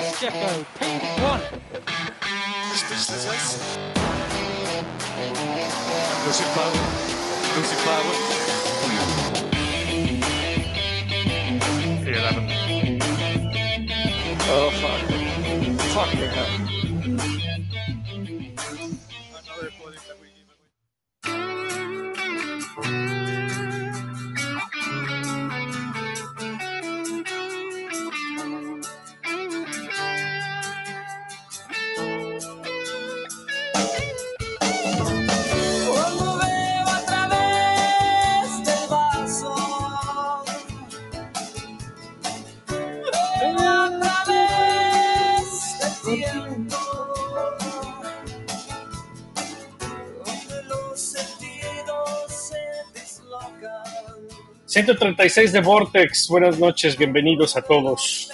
Jeffo. P1. Speechless. Lucy Flower. Lucy Flower. P11. Oh, fuck. Fucking hell. 136 de Vortex, buenas noches, bienvenidos a todos.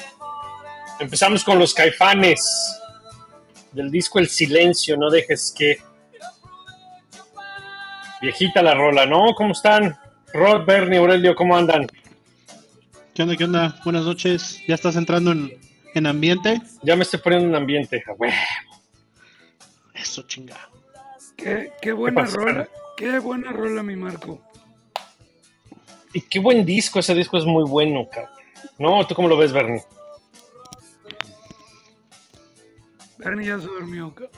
Empezamos con los caifanes del disco El Silencio, no dejes que. Viejita la rola, ¿no? ¿Cómo están? Rod, Bernie, Aurelio, ¿cómo andan? ¿Qué onda? ¿Qué onda? Buenas noches. ¿Ya estás entrando en, en ambiente? Ya me estoy poniendo en ambiente. a huevo. Eso, chinga. Qué, qué buena rola, qué buena rola, mi Marco. Y qué buen disco, ese disco es muy bueno, cabrón. No, ¿tú cómo lo ves, Bernie? Bernie ya se durmió. ca-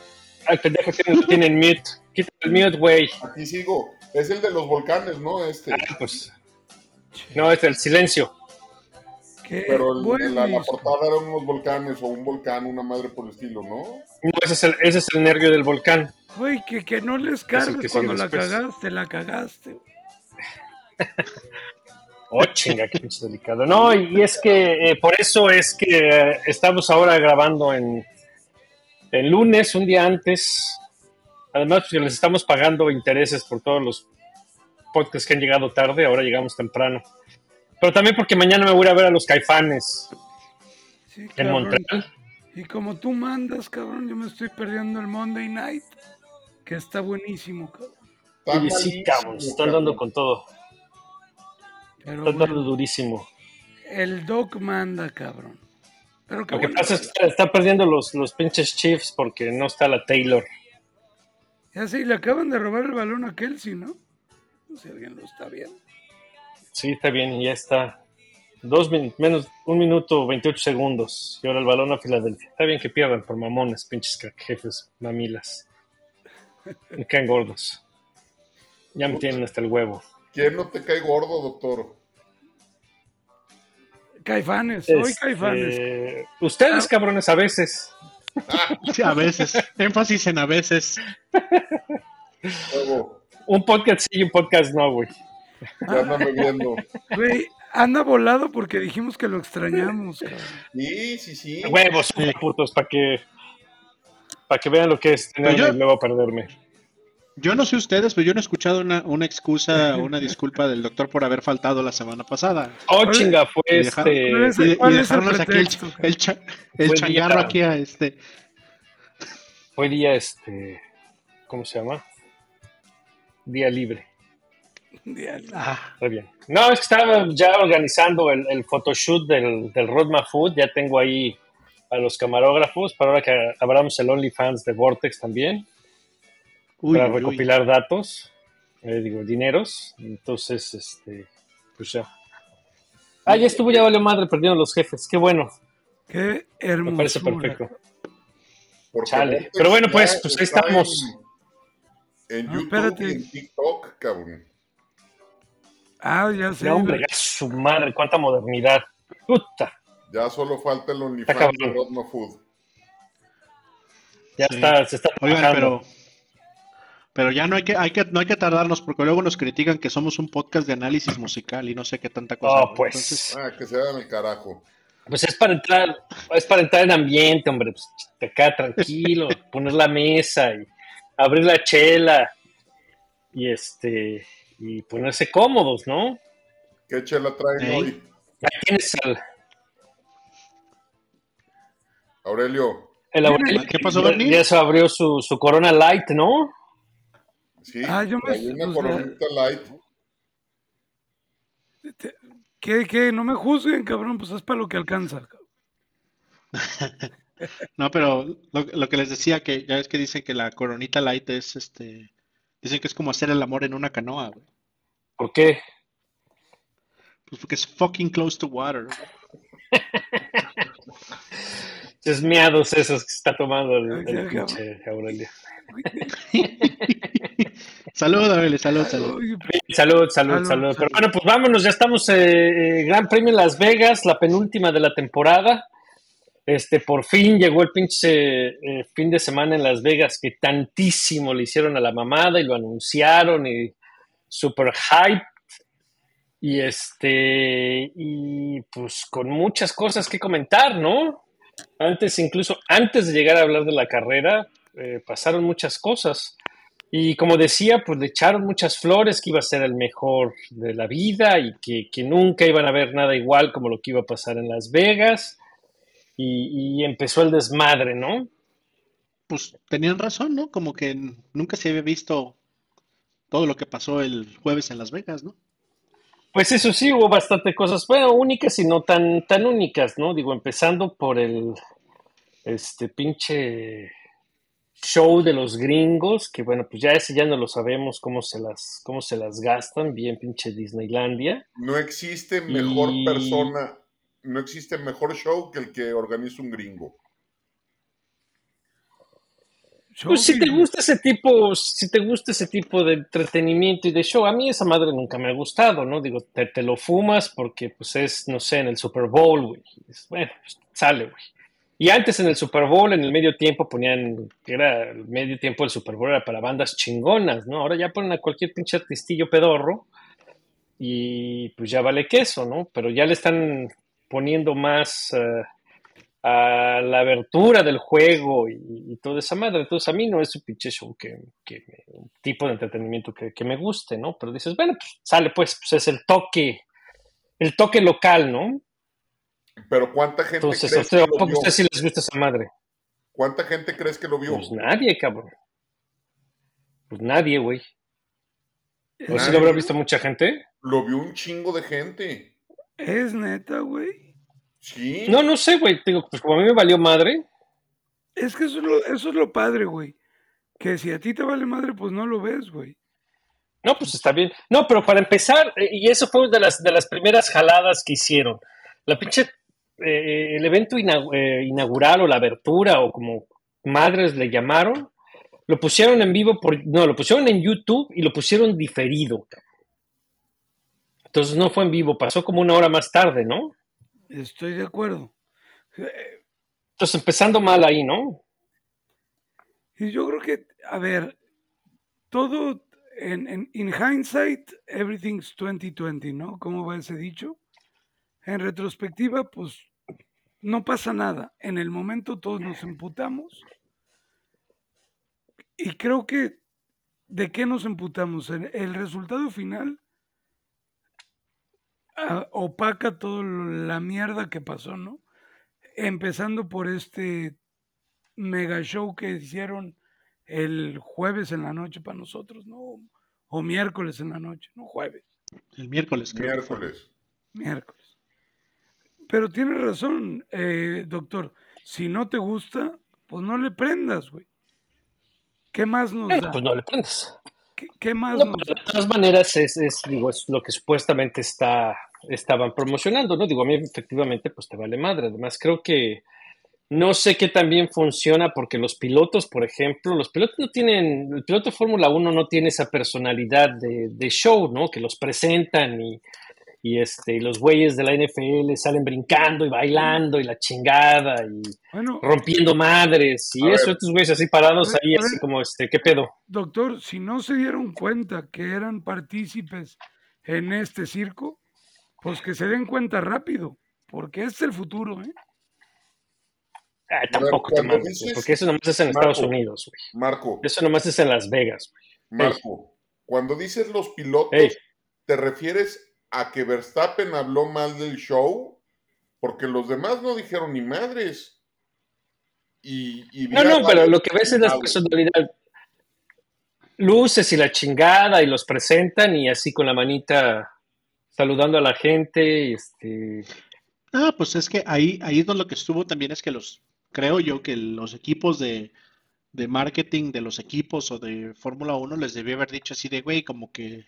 Ay, pendejo, tienen, tienen mute. Quita el mute, güey. Aquí sigo. Es el de los volcanes, ¿no? Este. Ah, pues. No, es el silencio. Qué Pero el- la, la portada eran unos volcanes o un volcán, una madre por el estilo, ¿no? No, ese es el, ese es el nervio del volcán. Güey, que, que no les cargues cuando la cagaste, la cagaste. Oh, chinga, qué pinche delicado. No, y es que eh, por eso es que eh, estamos ahora grabando en el lunes, un día antes. Además, pues, les estamos pagando intereses por todos los podcasts que han llegado tarde, ahora llegamos temprano. Pero también porque mañana me voy a ver a los caifanes Sí, en cabrón. Montreal. Y como tú mandas, cabrón, yo me estoy perdiendo el Monday Night, que está buenísimo, cabrón. Está Oye, sí, cabrón, se están dando con todo. Pero dando bueno, durísimo. el Doc manda, cabrón. Pero Lo que pasa es que está perdiendo los, los pinches Chiefs porque no está la Taylor. Ya sí, le acaban de robar el balón a Kelsey, ¿no? No sé si alguien lo está viendo. Sí, está bien, ya está. Dos min- menos un minuto 28 segundos. Y ahora el balón a Filadelfia. Está bien que pierdan por mamones, pinches jefes, mamilas. Me caen gordos. Ya me tienen hasta el huevo. ¿Quién no te cae gordo, doctor? Caifanes, hoy Este, Caifanes. ustedes, Ah. cabrones, a veces. Sí, a veces. Énfasis en a veces. Un podcast sí y un podcast no, güey. ya andan bebiendo. Güey, anda volado porque dijimos que lo extrañamos, cabrón. Sí, sí, sí. Huevos, putos, para que, para que vean lo que es tenerme y luego perderme. Yo no sé ustedes, pero yo no he escuchado una, una excusa, una disculpa del doctor por haber faltado la semana pasada. Oh, chinga, fue y este. ¿Cuál es Y, dejarnos aquí el, el, cha- el Fue changarro día- aquí a este. Fue día, este. ¿Cómo se llama? Día libre. Diablo. Ah, Está bien. No, es que estaba ya organizando el, el photoshoot del, del Rodma Food. Ya tengo ahí a los camarógrafos para ahora que abramos el OnlyFans de Vortex también, uy, para uy. recopilar datos, eh, digo, dineros. Entonces, este, pues ya. Ah, ya estuvo, ya valió madre, perdieron los jefes. Qué bueno, Qué me hermoso. parece perfecto. Porque Chale. Pero bueno, pues, pues ahí está estamos. En, en No, YouTube espérate. y en TikTok, cabrón. Ah, ya sé. No, hombre, ya su madre, cuánta modernidad. Puta, Ya solo falta el OnlyFans de Rodno Food. ya Sí. está, se está Oigan, trabajando. pero. Pero ya no hay que, hay que, no hay que tardarnos porque luego nos critican que somos un podcast de análisis musical y no sé qué tanta cosa. Oh, pues. Entonces, Ah, que se hagan el carajo. Pues es para entrar, es para entrar en ambiente, hombre, pues acá tranquilo, poner la mesa y abrir la chela y este y ponerse cómodos, ¿no? ¿Qué chela traen hoy? Ahí tienes al, Aurelio. el Aurelio, ¿Qué pasó, Bernie? Ya se abrió su, su Corona Light, ¿no? Sí, Ah, yo me- una sea- coronita light. ¿Qué, qué? No me juzguen, cabrón, pues es para lo que alcanza. cabrón. No, pero lo, lo que les decía, que ya ves que dicen que la coronita light es este. Dicen que es como hacer el amor en una canoa, güey. ¿Por qué? Pues porque es fucking close to water. Es miados esos que está tomando el, el pinche Aurelio. Salud, Aurelio, salud, salud. Salud, salud, Salud, salud. Pero bueno, pues vámonos, ya estamos eh, eh, Gran Premio en Las Vegas, la penúltima de la temporada. Este, por fin llegó el pinche eh, fin de semana en Las Vegas que tantísimo le hicieron a la mamada y lo anunciaron y super hype. Y este, y pues con muchas cosas que comentar, ¿no? Antes, incluso antes de llegar a hablar de la carrera, eh, pasaron muchas cosas. Y como decía, pues le echaron muchas flores, que iba a ser el mejor de la vida y que, que nunca iban a ver nada igual como lo que iba a pasar en Las Vegas. Y, y empezó el desmadre, ¿no? Pues tenían razón, ¿no? Como que nunca se había visto todo lo que pasó el jueves en Las Vegas, ¿no? Pues eso sí, hubo bastante cosas, bueno, únicas y no tan, tan únicas, ¿no? Digo, empezando por el, este pinche show de los gringos, que bueno, pues ya ese ya no lo sabemos cómo se las, cómo se las gastan, bien pinche Disneylandia. No existe mejor Y- persona, no existe mejor show que el que organiza un gringo. Pues si te gusta ese tipo, si te gusta ese tipo de entretenimiento y de show, a mí esa madre nunca me ha gustado, ¿no? Digo, te, te lo fumas porque pues es, no sé, en el Super Bowl, güey. Bueno, pues, sale, güey. Y antes en el Super Bowl, en el medio tiempo, ponían, era el medio tiempo del Super Bowl era para bandas chingonas, ¿no? Ahora ya ponen a cualquier pinche artistillo pedorro y pues ya vale queso, ¿no? Pero ya le están poniendo más eh, a la abertura del juego y, toda esa madre. Entonces a mí no es un pinche show que, que un tipo de entretenimiento que, que me guste, ¿no? Pero dices, bueno, pues sale pues, pues es el toque, el toque local, ¿no? Pero ¿cuánta gente Entonces, ¿a crees usted, que ¿a lo vio? usted sí les gusta esa madre? ¿Cuánta gente crees que lo vio? Pues nadie, cabrón. Pues nadie, güey. ¿O sí lo habrá visto mucha gente? Lo vio un chingo de gente. Es neta, güey. Sí. No, no sé, güey. Digo, pues como a mí me valió madre. Es que eso es lo, eso es lo padre, güey. Que si a ti te vale madre, pues no lo ves, güey. No, pues está bien. No, pero para empezar, eh, y eso fue de las, de las primeras jaladas que hicieron. La pinche, eh, el evento eh, inaugural o la abertura o como madres le llamaron, lo pusieron en vivo, por, no, lo pusieron en YouTube y lo pusieron diferido. Entonces no fue en vivo, pasó como una hora más tarde, ¿no? Estoy de acuerdo. Entonces empezando mal ahí, ¿no? Y yo creo que, a ver, todo en, en in hindsight, everything's 2020, ¿no? ¿Cómo va ese dicho? En retrospectiva, pues no pasa nada. En el momento todos nos emputamos. Y creo que, ¿de qué nos emputamos? El, el resultado final opaca toda la mierda que pasó, ¿no? Empezando por este mega show que hicieron el jueves en la noche para nosotros, ¿no? O miércoles en la noche, no jueves, El miércoles, creo. Miércoles. miércoles. Pero tienes razón, eh, doctor. Si no te gusta, pues no le prendas, güey. ¿Qué más nos Eh, da? pues no le prendes. ¿Qué, qué más No, nos da? de todas maneras es, es, digo, es lo que supuestamente está, estaban promocionando, ¿no? Digo, a mí efectivamente pues te vale madre. Además, creo que no sé qué tan bien funciona porque los pilotos, por ejemplo, los pilotos no tienen, el piloto de Fórmula 1 no tiene esa personalidad de, de show, ¿no? Que los presentan y, y, este, y los güeyes de la NFL salen brincando y bailando y la chingada y Bueno, rompiendo madres y eso, ver. estos güeyes así parados ver, ahí, así ver. como, este, ¿qué pedo? doctor, si no se dieron cuenta que eran partícipes en este circo, pues que se den cuenta rápido, porque este es el futuro, ¿eh? Ah, ver, tampoco te mames, dices- porque eso nomás es en Marco. Estados Unidos, güey. Marco, Eso nomás es en Las Vegas, güey. Marco, cuando dices los pilotos, Ey. ¿te refieres a que Verstappen habló mal del show? Porque los demás no dijeron ni madres. Y, y No, no, pero lo que ves es la personalidad. Luces y la chingada y los presentan y así con la manita saludando a la gente, y este, Ah, pues es que ahí, ahí es donde lo que estuvo también es que los, creo yo que los equipos de, de marketing de los equipos o de Fórmula 1 les debió haber dicho así de, güey, como que,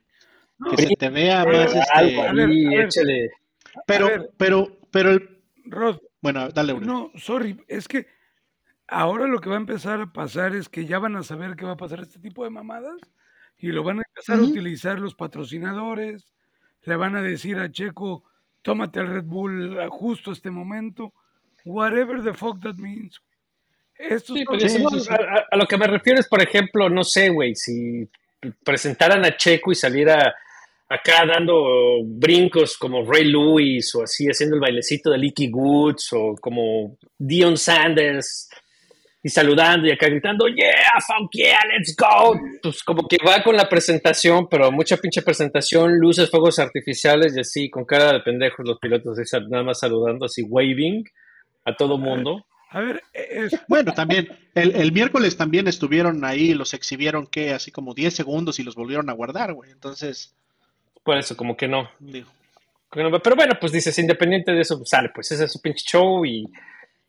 que se te vea más, Algo este, a ver, ahí, a ver. échale. pero, a ver. pero, pero el, Rod, bueno, dale una. no, sorry, es que ahora lo que va a empezar a pasar es que ya van a saber qué va a pasar este tipo de mamadas y lo van a empezar a utilizar los patrocinadores, le van a decir a Checo, tómate el Red Bull a justo este momento, whatever the fuck that means. Esto Sí, es pero Sí, eso no, sí, sí. A, a- a lo que me refiero es, por ejemplo, no sé, güey, si presentaran a Checo y saliera acá dando brincos como Ray Lewis o así, haciendo el bailecito de Leaky Goods o como Dion Sanders y saludando y acá gritando, yeah, fuck yeah, let's go. Pues como que va con la presentación, pero mucha pinche presentación, luces, fuegos artificiales y así, con cara de pendejos los pilotos, nada más saludando, así, waving a todo mundo. A ver, e, es, Bueno, también, el, el miércoles también estuvieron ahí, los exhibieron que así como 10 segundos y los volvieron a guardar, güey. Entonces, Por eso, como que no. digo, no Pero bueno, pues dices, independiente de eso, pues sale, pues ese es su pinche show y,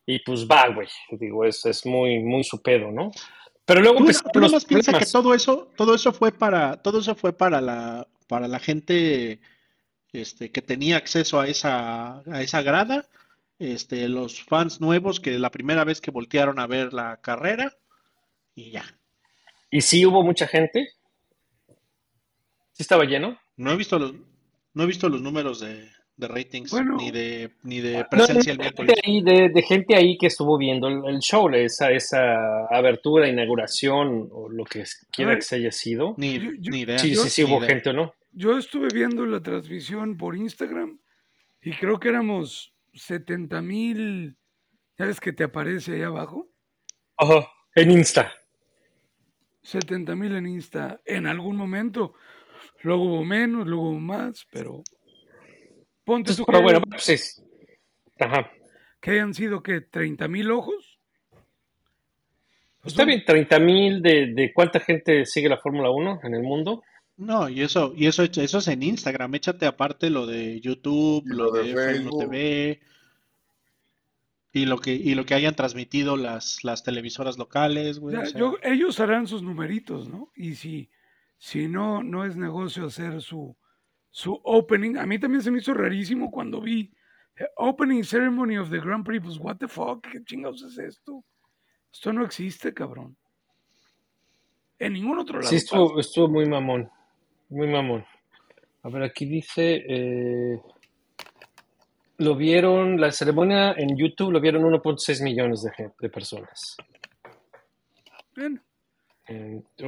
y pues va, güey. Digo, es, es muy, muy su pedo, ¿no? Pero luego los nomás piensa que todo eso, todo eso fue para, todo eso fue para la, para la gente, este, que tenía acceso a esa, a esa grada, este, los fans nuevos que la primera vez que voltearon a ver la carrera y ya. Y sí hubo mucha gente. Sí estaba lleno. No he visto los, no he visto los números de, de ratings Bueno. ni de, ni de No, presencia el de, miércoles. gente ahí, de, de gente ahí que estuvo viendo el, el show, esa, esa abertura, inauguración o lo que quiera ver. que se haya sido. Ni, Yo- yo- ni idea. Sí, sí, sí Ni hubo idea. gente o no. yo estuve viendo la transmisión por Instagram y creo que éramos 70 mil, ¿ya ves que te aparece ahí abajo? Ajá. En Insta. 70 mil en Insta en algún momento. Luego hubo menos, luego hubo más, pero ponte Entonces, tú pero que, bueno, pues es. Ajá. que hayan sido que 30 mil ojos. Pues Está son- bien, 30 mil de, de cuánta gente sigue la Fórmula 1 en el mundo. No, y eso, y eso, eso es en Instagram. Échate aparte lo de YouTube, lo lo de de F1 Facebook. TV y lo que, y lo que hayan transmitido las, las televisoras locales, güey. Ya, o sea, yo- ellos harán sus numeritos, ¿no? Y si, si no, no es negocio hacer su, su opening. A mí también se me hizo rarísimo cuando vi eh, Opening Ceremony of the Grand Prix. Pues, what the fuck, ¿qué chingados es esto? Esto no existe, cabrón. En ningún otro lado. Sí, estuvo, estuvo muy mamón. Muy mamón. A ver, aquí dice. eh, lo vieron, la ceremonia en YouTube lo vieron 1.6 millones de, de personas. Eh,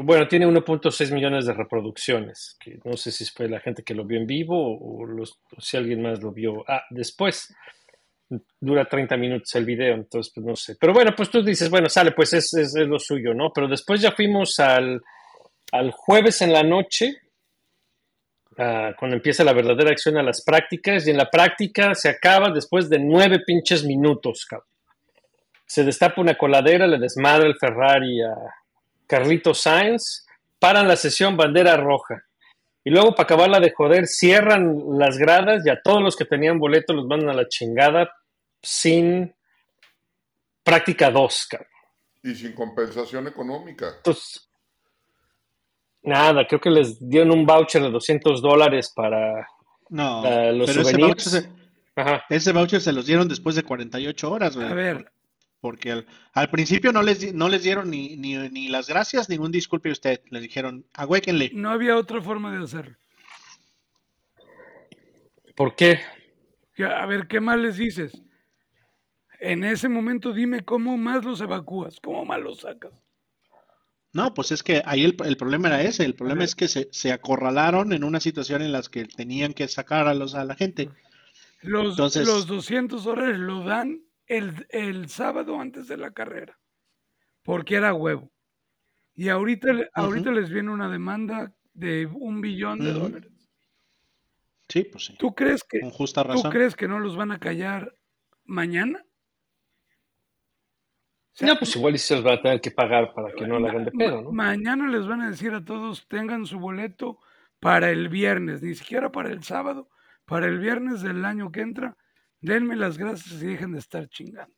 bueno, tiene 1.6 millones de reproducciones. No sé si fue la gente que lo vio en vivo o, si alguien más lo vio ah, después. Dura 30 minutos el video, entonces pues no sé. Pero bueno, pues tú dices, bueno, sale, pues es, es- lo suyo, ¿no? Pero después ya fuimos al, al jueves en la noche, cuando empieza la verdadera acción a las prácticas, y en la práctica se acaba después de nueve pinches minutos. Se destapa una coladera, le desmadra el Ferrari a Carlito Sainz, paran la sesión bandera roja. Y luego, para acabarla de joder, cierran las gradas y a todos los que tenían boleto los mandan a la chingada sin práctica 2, cabrón. Y sin compensación económica. Entonces, nada, creo que les dieron un voucher de 200 dólares para no, los pero ese souvenirs. voucher, se, Ajá. ese voucher se los dieron después de 48 horas, güey. a ver, Porque al, al principio no les, di- no les dieron ni, ni, ni las gracias, ningún disculpe usted. Les dijeron, agüéquenle. no había otra forma de hacerlo. ¿Por qué? A ver, ¿qué más les dices? En ese momento dime cómo más los evacúas, cómo más los sacas. No, pues es que ahí el, el problema era ese. El problema es que se, se acorralaron en una situación en la que tenían que sacar a, los, a la gente. Los, Entonces- los 200 dólares lo dan el, el sábado antes de la carrera, porque era huevo. Y ahorita, ahorita les viene una demanda de un billón de dólares. Sí, pues sí. ¿Tú crees que, Con justa ¿tú crees que no los van a callar mañana? O sea, No, pues igual y se los van a tener que pagar para que no la hagan de pedo, ¿no? Mañana les van a decir a todos, tengan su boleto para el viernes, ni siquiera para el sábado, para el viernes del año que entra, denme las gracias y dejen de estar chingando.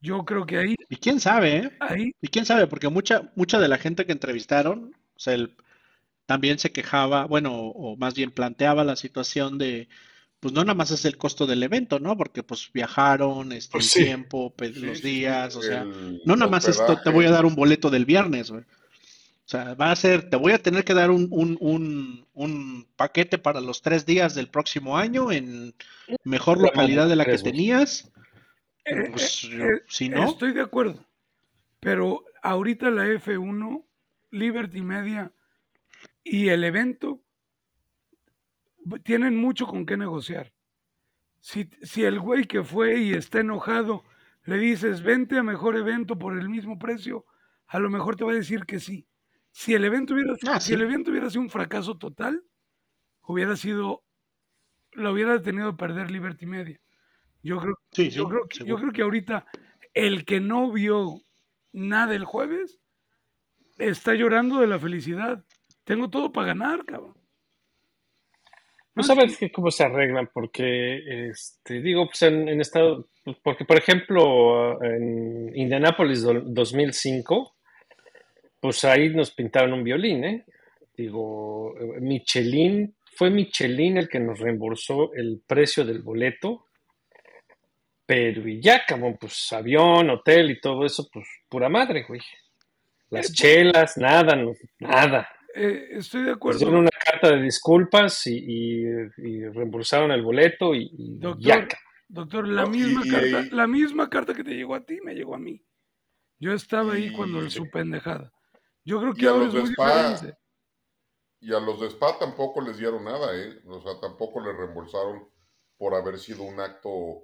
Yo creo que ahí, Y quién sabe, ¿eh? ahí, Y quién sabe, porque mucha, mucha de la gente que entrevistaron, o sea, el- también se quejaba, bueno, o más bien planteaba la situación de, pues no nada más es el costo del evento, ¿no? Porque pues viajaron, este, Pues el tiempo, los sí, sí, días, o sea, el no nada más esto, te voy a dar un boleto del viernes, güey. O sea, va a ser, te voy a tener que dar un, un, un, un paquete para los tres días del próximo año en mejor La localidad de la que tenías. eh, Pues, yo- eh, si no, estoy de acuerdo. Pero ahorita la F1, Liberty Media y el evento tienen mucho con qué negociar. Si, si el güey que fue y está enojado le dices, vente a mejor evento por el mismo precio, a lo mejor te va a decir que sí. Si el evento hubiera, Ah, si sí. el evento hubiera sido un fracaso total, hubiera sido, lo hubiera tenido que perder Liberty Media. Yo creo, sí, sí, yo creo, que, yo creo que ahorita el que no vio nada el jueves está llorando de la felicidad. Tengo todo para ganar, cabrón. No No, sabes que cómo se arreglan, porque, este, digo, pues en, en estado, porque por ejemplo, en Indianapolis do- 2005, pues ahí nos pintaron un violín, ¿eh? Digo, eh, Michelin, fue Michelin el que nos reembolsó el precio del boleto, pero y ya, cabrón, pues avión, hotel y todo eso, pues pura madre, güey. Las chelas, nada, no- nada. Eh, estoy de acuerdo. dieron una carta de disculpas y, y- y reembolsaron el boleto y, y Doctor, ya. doctor, la misma y- carta, y- la misma carta que te llegó a ti me llegó a mí. Yo estaba ahí Y- cuando su pendejada. Yo creo y que a ahora los de Spa, diferente. Y a los de Spa tampoco les dieron nada, ¿eh? O sea, tampoco les reembolsaron por haber sido un acto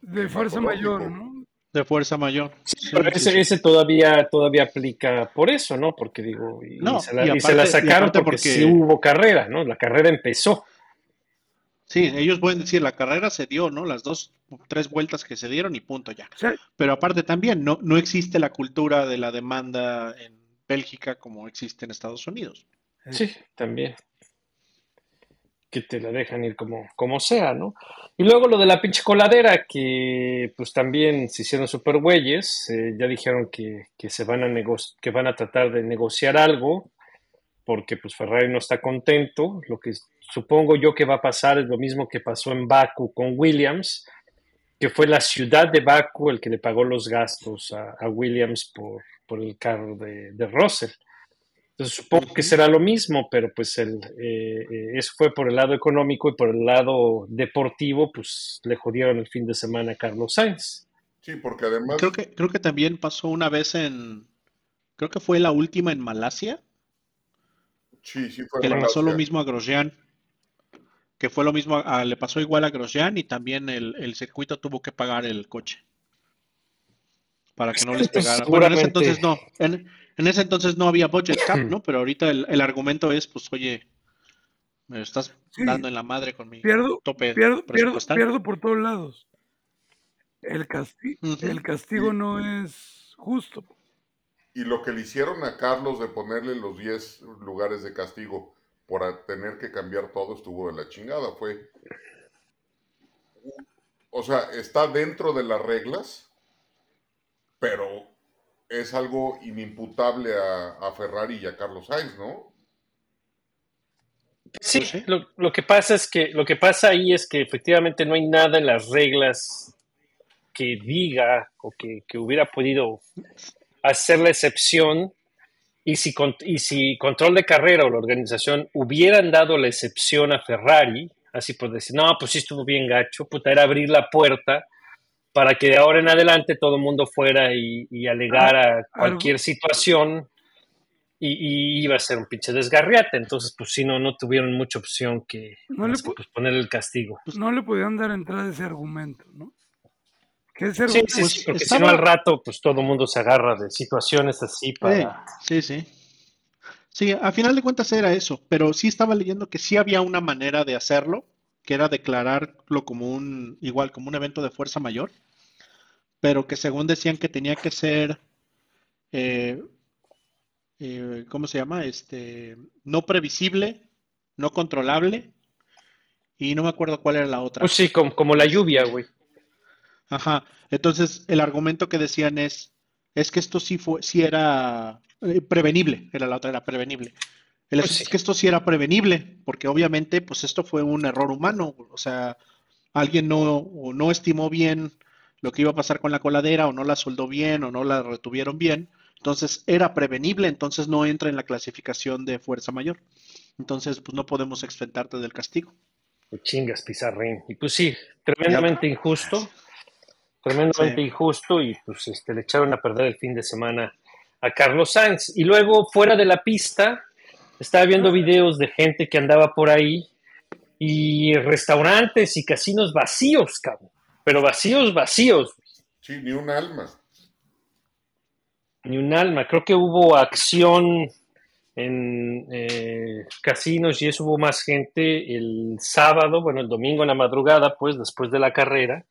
De fuerza mayor, ¿no? De fuerza mayor. Sí, Sí, pero sí, ese, sí. ese todavía, todavía aplica por eso, ¿no? Porque digo, y, No, se, la, y y se la y sacaron porque, porque- sí hubo carrera, ¿no? La carrera empezó. Sí, ellos pueden decir, la carrera se dio, ¿no? Las dos, tres vueltas que se dieron y punto ya. Pero aparte también, no, no existe la cultura de la demanda en Bélgica como existe en Estados Unidos. Sí, también. Que te la dejan ir como, como sea, ¿no? Y luego lo de la pinche coladera, que pues también se hicieron super güeyes, eh, ya dijeron que, que se van a nego- que van a tratar de negociar algo, porque pues Ferrari no está contento. Lo que supongo yo que va a pasar es lo mismo que pasó en Baku con Williams, que fue la ciudad de Baku el que le pagó los gastos a, a Williams por, por el carro de, de Russell. Entonces supongo que será lo mismo, pero pues el, eh, eh, eso fue por el lado económico y por el lado deportivo, pues le jodieron el fin de semana a Carlos Sainz. Sí, porque además Creo que, creo que también pasó una vez en, creo que fue la última en Malasia, sí, sí fue que le pasó lo mismo a Grosjean, que fue lo mismo, a- le pasó igual a Grosjean y también el, el circuito tuvo que pagar el coche para que no les Pues, pegara. Bueno, en ese entonces no, en, en ese entonces no había budget cap, ¿no? Pero ahorita el, el argumento es, pues, oye, me estás Sí. dando en la madre con mi pierdo, tope pierdo, pierdo, pierdo por todos lados. El, casti- el castigo no es justo. Y lo que le hicieron a Carlos de ponerle los 10 lugares de castigo por tener que cambiar todo estuvo de la chingada. Fue. O sea, está dentro de las reglas, pero es algo inimputable a, a Ferrari y a Carlos Sainz, ¿no? Sí, Pues sí. lo, lo que pasa es que lo que pasa ahí es que efectivamente no hay nada en las reglas que diga o que, que hubiera podido hacer la excepción y si, y si control de carrera o la organización hubieran dado la excepción a Ferrari, así por decir, no, pues sí estuvo bien gacho, puta, era abrir la puerta para que de ahora en adelante todo el mundo fuera y, y alegara cualquier situación y, y iba a ser un pinche desgarriate. Entonces, pues sí, no, no tuvieron mucha opción que, No le más que, pu- pues, poner el castigo. No le podían dar entrada a ese argumento, ¿no? Sí, sí, Pues sí, porque estaba- si no al rato, pues todo el mundo se agarra de situaciones así para... Sí, sí, sí. Sí, a final de cuentas era eso, pero sí estaba leyendo que sí había una manera de hacerlo, que era declararlo como un, igual, como un evento de fuerza mayor, pero que según decían que tenía que ser, eh, eh, ¿cómo se llama? Este, no previsible, no controlable y no me acuerdo cuál era la otra. Pues sí, como, como la lluvia, güey. Ajá. Entonces, el argumento que decían es, es que esto sí fue, sí era eh, prevenible, era la otra, era prevenible. El Pues asunto sí. es que esto sí era prevenible, porque obviamente, pues esto fue un error humano, o sea, alguien no, o no estimó bien lo que iba a pasar con la coladera, o no la soldó bien, o no la retuvieron bien, entonces era prevenible, entonces no entra en la clasificación de fuerza mayor. Entonces, pues no podemos exentarte del castigo. Pues chingas, Pizarrín. Y pues sí, tremendamente injusto. Tremendamente Sí. injusto. Y pues este, le echaron a perder el fin de semana a Carlos Sainz. Y luego, fuera de la pista, estaba viendo videos de gente que andaba por ahí y restaurantes y casinos vacíos, cabrón. Pero vacíos, vacíos. Sí, ni un alma. Ni un alma. Creo que hubo acción en eh, casinos y eso hubo más gente el sábado, bueno, el domingo en la madrugada, pues después de la carrera.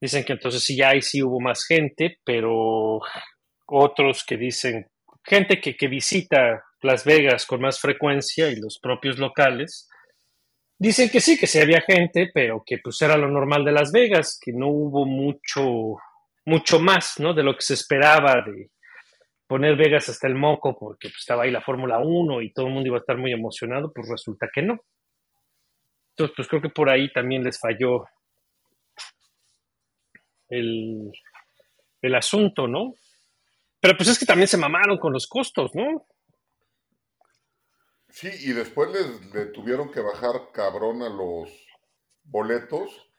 Dicen que entonces sí, ahí sí hubo más gente, pero otros que dicen, gente que, que visita Las Vegas con más frecuencia y los propios locales, dicen que sí, que sí había gente, pero que pues era lo normal de Las Vegas, que no hubo mucho, mucho más, ¿no? De lo que se esperaba de poner Vegas hasta el moco porque pues, estaba ahí la Fórmula 1 y todo el mundo iba a estar muy emocionado, pues resulta que no. Entonces, pues creo que por ahí también les falló el, el asunto, ¿no? Pero pues es que también se mamaron con los costos, ¿no? Sí, y después les, le tuvieron que bajar cabrón a los boletos,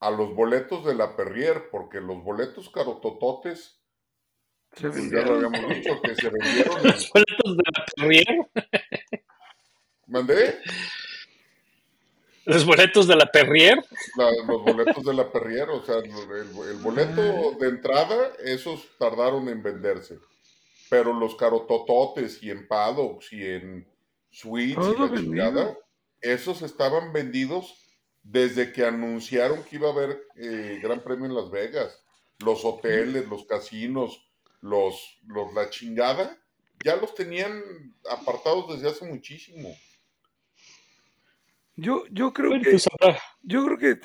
a los boletos de la Perrier, porque los boletos carotototes, Se pues ya lo vendieron. habíamos dicho, que se vendieron. en- Los boletos de la Perrier, ¿Mandé? Los boletos de la Perrier, La- los boletos de la Perrier, o sea, el, el boleto de entrada, esos tardaron en venderse. Pero los carotototes y en paddocks y en suites y la chingada, esos estaban vendidos desde que anunciaron que iba a haber eh, Gran Premio en Las Vegas. Los hoteles, los casinos, los, los la chingada, ya los tenían apartados desde hace muchísimo. Yo, yo creo bueno, que, pues yo creo que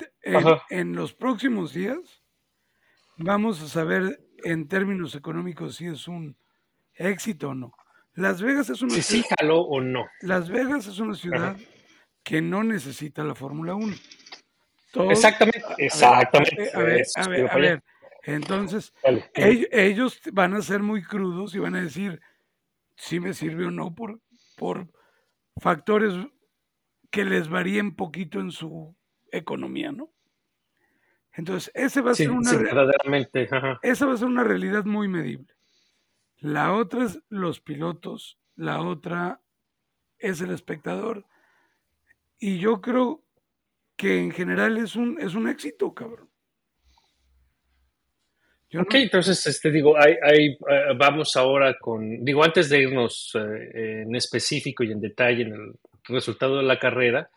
en, los próximos días vamos a saber en términos económicos si es un éxito o no. Las Vegas es una si sí ciudad, jaló o no. Las Vegas es una ciudad que no necesita la Fórmula 1. Todo- Exactamente, exactamente. A ver, a ver, a ver. Entonces, Dale. ellos van a ser muy crudos y van a decir si me sirve o no por, por factores que les varíen poquito en su economía, ¿no? Entonces, ese va a Sí, ser una sí, verdaderamente. ajá. esa va a ser una realidad muy medible. La otra es los pilotos, la otra es el espectador. Y yo creo que en general es un, es un éxito, cabrón. Yo no- Ok, entonces, este, digo, hay, hay, eh, vamos ahora con, digo, antes de irnos eh, en específico y en detalle en el resultado de la carrera,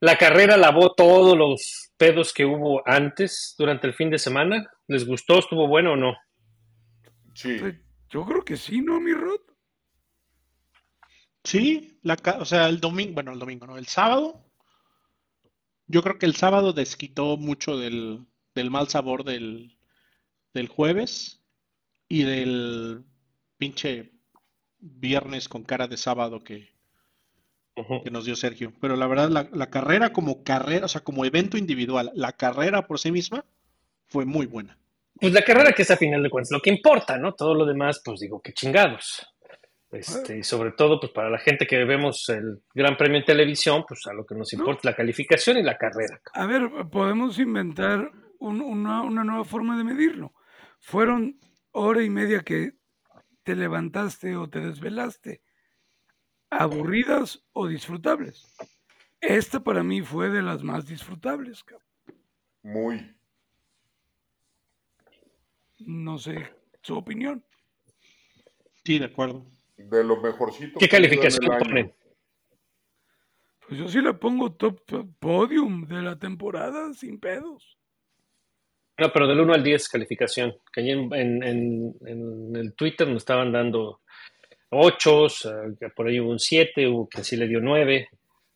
la carrera lavó todos los pedos que hubo antes durante el fin de semana. ¿Les gustó? ¿Estuvo bueno o no? Sí. Pues, yo creo que sí, ¿no, mi Rod? Sí, la, ca- o sea, el domingo, bueno, el domingo, ¿no? El sábado, yo creo que el sábado desquitó mucho del, del mal sabor del, del jueves y del pinche viernes con cara de sábado que, Que nos dio Sergio. Pero la verdad, la, la carrera como carrera, o sea, como evento individual, la carrera por sí misma fue muy buena. Pues la carrera que es a final de cuentas lo que importa, ¿no? Todo lo demás, pues digo, que chingados. Este, y sobre todo, pues para la gente que vemos el Gran Premio en televisión, pues a lo que nos importa es la calificación y la carrera. A ver, podemos inventar un- una, una nueva forma de medirlo. Fueron hora y media que te levantaste o te desvelaste, aburridas o disfrutables. Esta para mí fue de las más disfrutables, cabrón. Muy. No sé su opinión. Sí, de acuerdo. De lo mejorcito ¿Qué calificación ponen? Pues yo sí le pongo top, top podium de la temporada sin pedos. No, pero del 1 al 10 calificación. Que ahí en, en- en- en el Twitter nos estaban dando 8, por ahí hubo un 7, hubo quien sí le dio 9.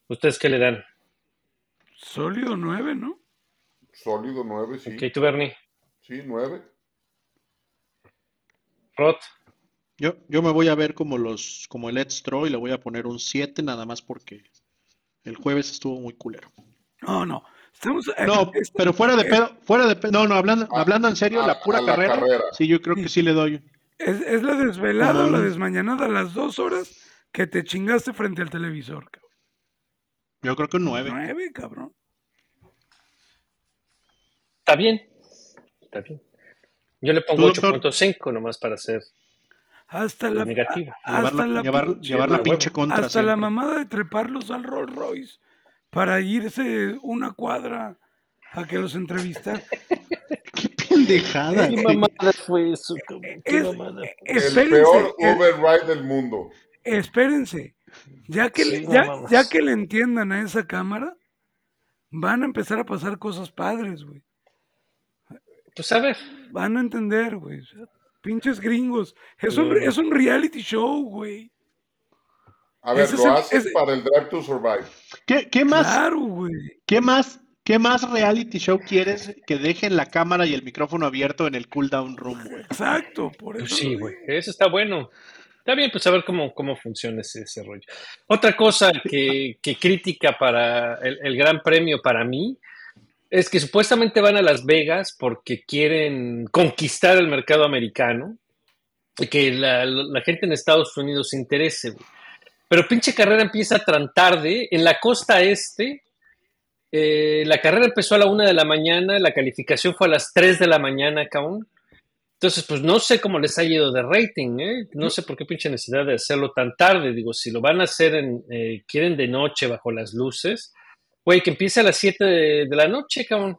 ¿Ustedes qué le dan? Sólido 9, ¿no? Sólido 9, sí. Ok, tú, Bernie. Sí, 9. Rod. Yo, yo me voy a ver como los, como el Ed Straw y le voy a poner un 7 nada más porque el jueves estuvo muy culero. No, no. Estamos, eh, No, es- pero fuera de pedo, fuera de pedo, no, no, hablando, A- hablando en serio, a- la pura la carrera, carrera. sí, yo creo que sí le doy. Es, es la desvelada o la desmañanada, las dos horas que te chingaste frente al televisor, cabrón. Yo creo que un 9. Nueve, cabrón. Está bien. Está bien. Yo le pongo ¿Tú, doctor? 8.5 nomás para ser Hasta la, negativa. hasta Llevar la, la, llevar, pinche- llevar la pinche contra hasta la mamada de treparlos al Rolls Royce para irse una cuadra a que los entrevistar. Qué pendejada, ¿Qué mamada fue eso? ¿Qué Es- mamada? El peor eh, Uber ride del mundo. espérense. Ya que, Sí, ya, que le entiendan a esa cámara, van a empezar a pasar cosas padres, güey. Pues a ver. Van a entender, güey. O sea, pinches gringos. Es un, es un reality show, güey. A ver, Ese lo es el- hacen ese- para el Drive to Survive. ¿Qué, qué más, Claro, güey. qué más, qué más reality show quieres que dejen la cámara y el micrófono abierto en el cool down room, güey? Exacto, por eso. Pues sí, güey. Eso está bueno. Está bien, pues a ver cómo, cómo funciona ese, ese rollo. Otra cosa que, que crítica para el, el Gran Premio para mí es que supuestamente van a Las Vegas porque quieren conquistar el mercado americano y que la, la gente en Estados Unidos se interese. güey. Pero pinche carrera empieza tan tarde. En la costa este, eh, la carrera empezó a la una de la mañana, la calificación fue a las 3 de la mañana, cabrón. Entonces, pues no sé cómo les ha ido de rating, ¿eh? No sé por qué pinche necesidad de hacerlo tan tarde. Digo, si lo van a hacer en, eh, quieren de noche bajo las luces, güey, que empiece a las 7 de, de la noche, cabrón.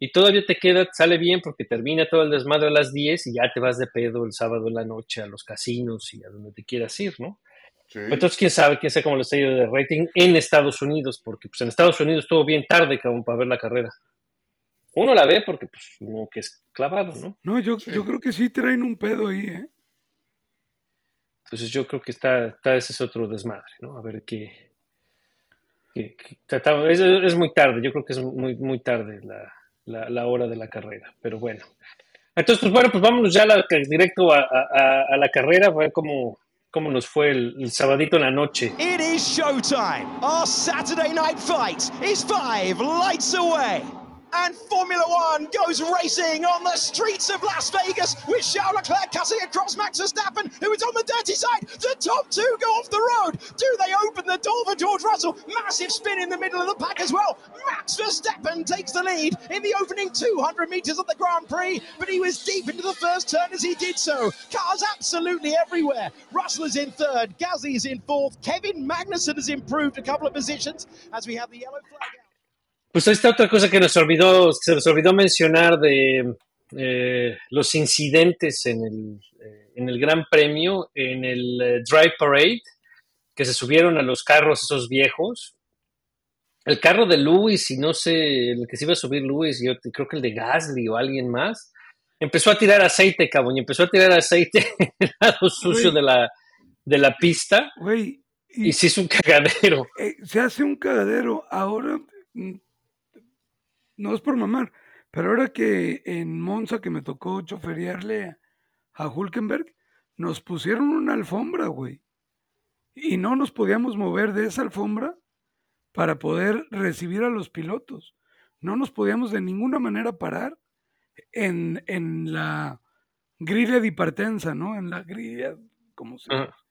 Y todavía te queda, sale bien porque termina todo el desmadre a las 10 y ya te vas de pedo el sábado en la noche a los casinos y a donde te quieras ir, ¿no? Sí. Entonces, quién sabe, quién sabe cómo les ha ido de rating en Estados Unidos, porque pues en Estados Unidos estuvo bien tarde, cabrón, para ver la carrera. Uno la ve porque, pues, como que es clavado, ¿no? No, yo, Sí. yo creo que sí traen un pedo ahí, ¿eh? Entonces yo creo que está, está ese es otro desmadre, ¿no? A ver qué... qué- qué- está- es, es muy tarde, yo creo que es muy, muy tarde la, la- la hora de la carrera, pero bueno. Entonces, pues bueno, pues vámonos ya la- directo a, a- a- a la carrera, a ver cómo, cómo nos fue el, el sabadito en la noche. It is showtime. Our Saturday night fight is five lights away. And Formula One goes racing on the streets of Las Vegas with Charles Leclerc cutting across Max Verstappen, who is on the dirty side. The top two go off the road. Do they open the door for George Russell? Massive spin in the middle of the pack as well. Max Verstappen takes the lead in the opening 200 metres of the Grand Prix, but he was deep into the first turn as he did so. Cars absolutely everywhere. Russell is in third, Gasly is in fourth, Kevin Magnussen has improved a couple of positions as we have the yellow flag. Pues está otra cosa que nos olvidó, se nos olvidó mencionar de eh, los incidentes en el, eh, en el Gran Premio, en el eh, Drive Parade, que se subieron a los carros esos viejos. El carro de Lewis y no sé, el que se iba a subir Lewis, yo creo que el de Gasly o alguien más, empezó a tirar aceite, cabrón, y empezó a tirar aceite en el lado sucio de la, de la pista Güey, y, y se hizo un cagadero. eh, se hace un cagadero. Ahora, mm, no es por mamar, pero ahora que en Monza que me tocó choferearle a Hulkenberg, nos pusieron una alfombra, güey. Y no nos podíamos mover de esa alfombra para poder recibir a los pilotos. No nos podíamos de ninguna manera parar en, en la grilla di partenza, ¿no? En la grilla, como se Ajá.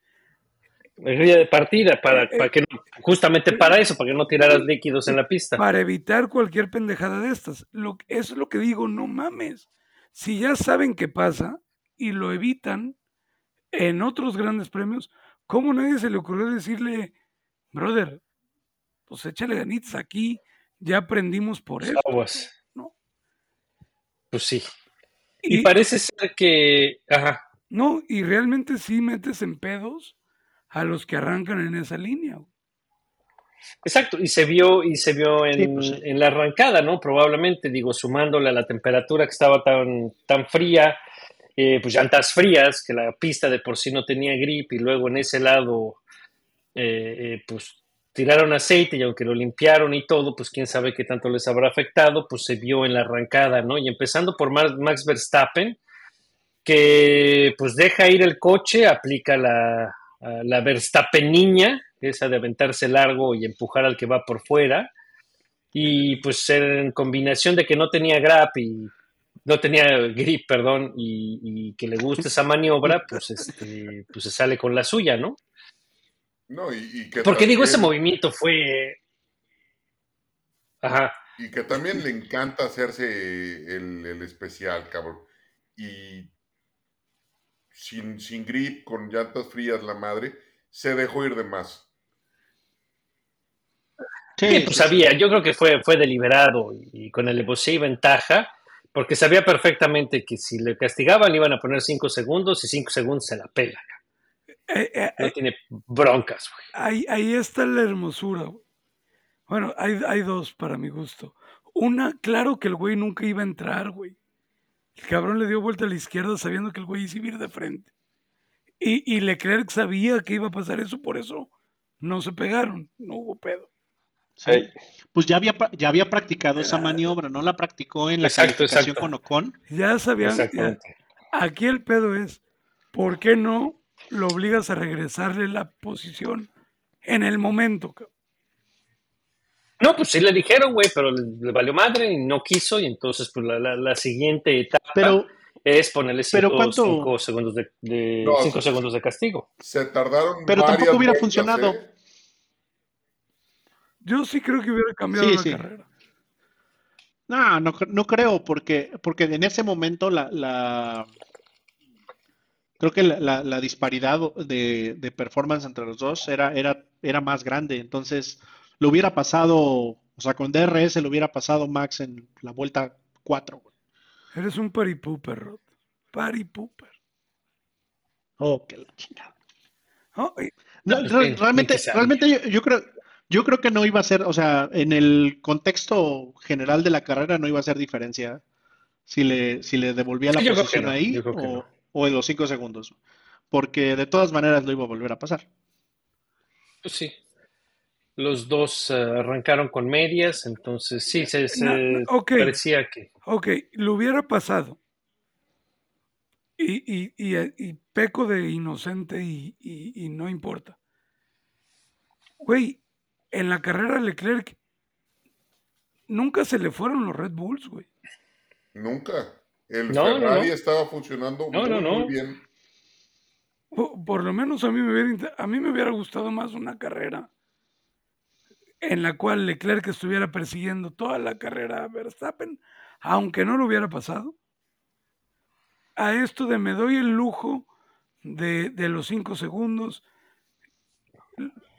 La grilla de partida, para, para que no- justamente para eso, para que no tiraras líquidos en la pista. para evitar cualquier pendejada de estas. Lo, eso es lo que digo, no mames. Si ya saben qué pasa y lo evitan en otros grandes premios, ¿cómo nadie se le ocurrió decirle, brother, pues échale ganitas aquí, ya aprendimos por eso? Aguas. ¿no? Pues sí. Y, Y, parece ser que. Ajá. no, y realmente sí metes en pedos a los que arrancan en esa línea. Exacto, y se vio, y se vio en, Sí, pues sí. en la arrancada, ¿no? Probablemente, digo, sumándole a la temperatura que estaba tan, tan fría, eh, pues llantas frías, que la pista de por sí no tenía grip, y luego en ese lado, eh, eh, pues tiraron aceite y aunque lo limpiaron y todo, pues quién sabe qué tanto les habrá afectado, pues se vio en la arrancada, ¿no? Y empezando por Max Verstappen, que pues deja ir el coche, aplica la, la Verstappen niña, esa de aventarse largo y empujar al que va por fuera, y pues en combinación de que no tenía grip y no tenía grip, perdón, y, y que le gusta esa maniobra, pues este, pues se sale con la suya, ¿no? No, y, y que Porque digo, ese movimiento fue. Ajá. Y que también le encanta hacerse el, el especial, cabrón. Y sin, sin grip, con llantas frías, la madre, se dejó ir de más. Sí, pues sabía, yo creo que fue, fue deliberado y, y con el Lebosé ventaja, porque sabía perfectamente que si le castigaban le iban a poner cinco segundos y cinco segundos se la pela. Eh, eh, No tiene broncas, güey. Ahí, ahí está la hermosura. güey. Bueno, hay, hay dos para mi gusto. Una, claro que el güey nunca iba a entrar, güey. El cabrón le dio vuelta a la izquierda sabiendo que el güey iba a ir de frente. Y, y Leclerc sabía que iba a pasar eso, por eso no se pegaron, no hubo pedo. Sí. Pues ya había, ya había practicado esa maniobra, ¿no? La practicó en la Exacto, calificación exacto. con Ocon. Ya sabían. ya- aquí el pedo es, ¿por qué no lo obligas a regresarle la posición en el momento? cabrón? No, pues sí le dijeron, güey, pero le, le valió madre y no quiso, y entonces pues la, la- la siguiente etapa Pero, es ponerle pero cinco, ¿cuánto- cinco segundos de, de- No, cinco sí. segundos de castigo. Se tardaron Pero tampoco hubiera vueltas, funcionado. ¿eh? Yo sí creo que hubiera cambiado Sí, la sí. carrera. no, no, no creo, porque, porque en ese momento la, la- creo que la, la- la disparidad de, de performance entre los dos era, era, era más grande. Entonces, lo hubiera pasado, o sea, con DRS lo hubiera pasado Max en la vuelta 4. Eres un party pooper, Rod. Party pooper. Oh, qué la chingada. Oh, y- No, re- bien, realmente, que realmente yo, yo creo, yo creo que no iba a ser, o sea, en el contexto general de la carrera no iba a hacer diferencia si le, si le devolvía la yo que posición no, ahí que no. o en los cinco segundos, porque de todas maneras lo iba a volver a pasar. Pues sí. Los dos eh, arrancaron con medias, entonces sí, se, se No, ok. parecía que... ok, lo hubiera pasado. Y, y, y, y peco de inocente y, y- y no importa. Güey, en la carrera Leclerc nunca se le fueron los Red Bulls, güey. Nunca. El No, no, Ferrari no. estaba funcionando No, muy, no, no. muy bien. Por, por lo menos a mí, me hubiera, a mí me hubiera gustado más una carrera en la cual Leclerc estuviera persiguiendo toda la carrera a Verstappen, aunque no lo hubiera pasado. A esto de me doy el lujo de, de los cinco segundos,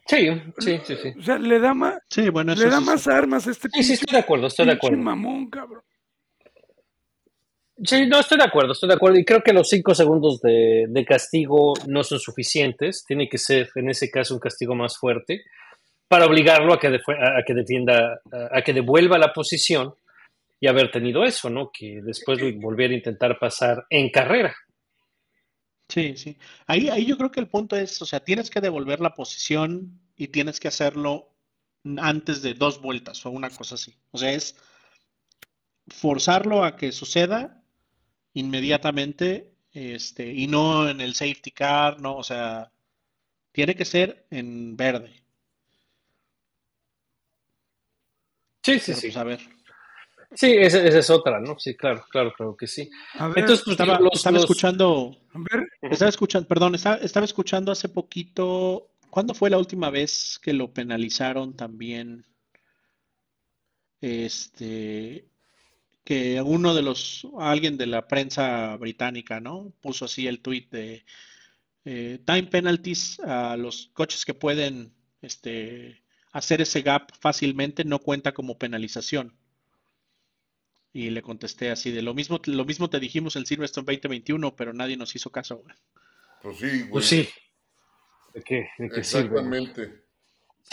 Sí, sí, sí, sí. o sea, le da más, Sí, bueno, eso le da sí, más sí. armas a este Sí, sí, estoy de acuerdo, estoy de acuerdo. mamón, cabrón. Sí, no, estoy de acuerdo, estoy de acuerdo. Y creo que los cinco segundos de, de castigo no son suficientes. Tiene que ser, en ese caso, un castigo más fuerte para obligarlo a que, a, que defienda, a, que devuelva la posición y haber tenido eso, ¿no? Que después volviera a intentar pasar en carrera. Sí, sí. Ahí, ahí yo creo que el punto es, o sea, tienes que devolver la posición y tienes que hacerlo antes de dos vueltas o una cosa así. O sea, es forzarlo a que suceda inmediatamente, este, y no en el safety car, no, o sea, tiene que ser en verde. Sí, sí, Pero sí. pues a ver. Sí, esa, esa es otra, ¿no? Sí, claro, claro, claro que sí. A ver, Entonces, pues Estaba, los, estaba los- escuchando, a ver, estaba escuchando, perdón, estaba, estaba escuchando hace poquito, ¿cuándo fue la última vez que lo penalizaron también? Este, que uno de los, alguien de la prensa británica, ¿no? Puso así el tweet de eh, time penalties a los coches que pueden, este, hacer ese gap fácilmente no cuenta como penalización. Y le contesté así de lo mismo, lo mismo te dijimos el Silverstone 2021, pero nadie nos hizo caso, güey. Pues sí, güey. Pues sí. ¿De qué, de qué sirve? Exactamente.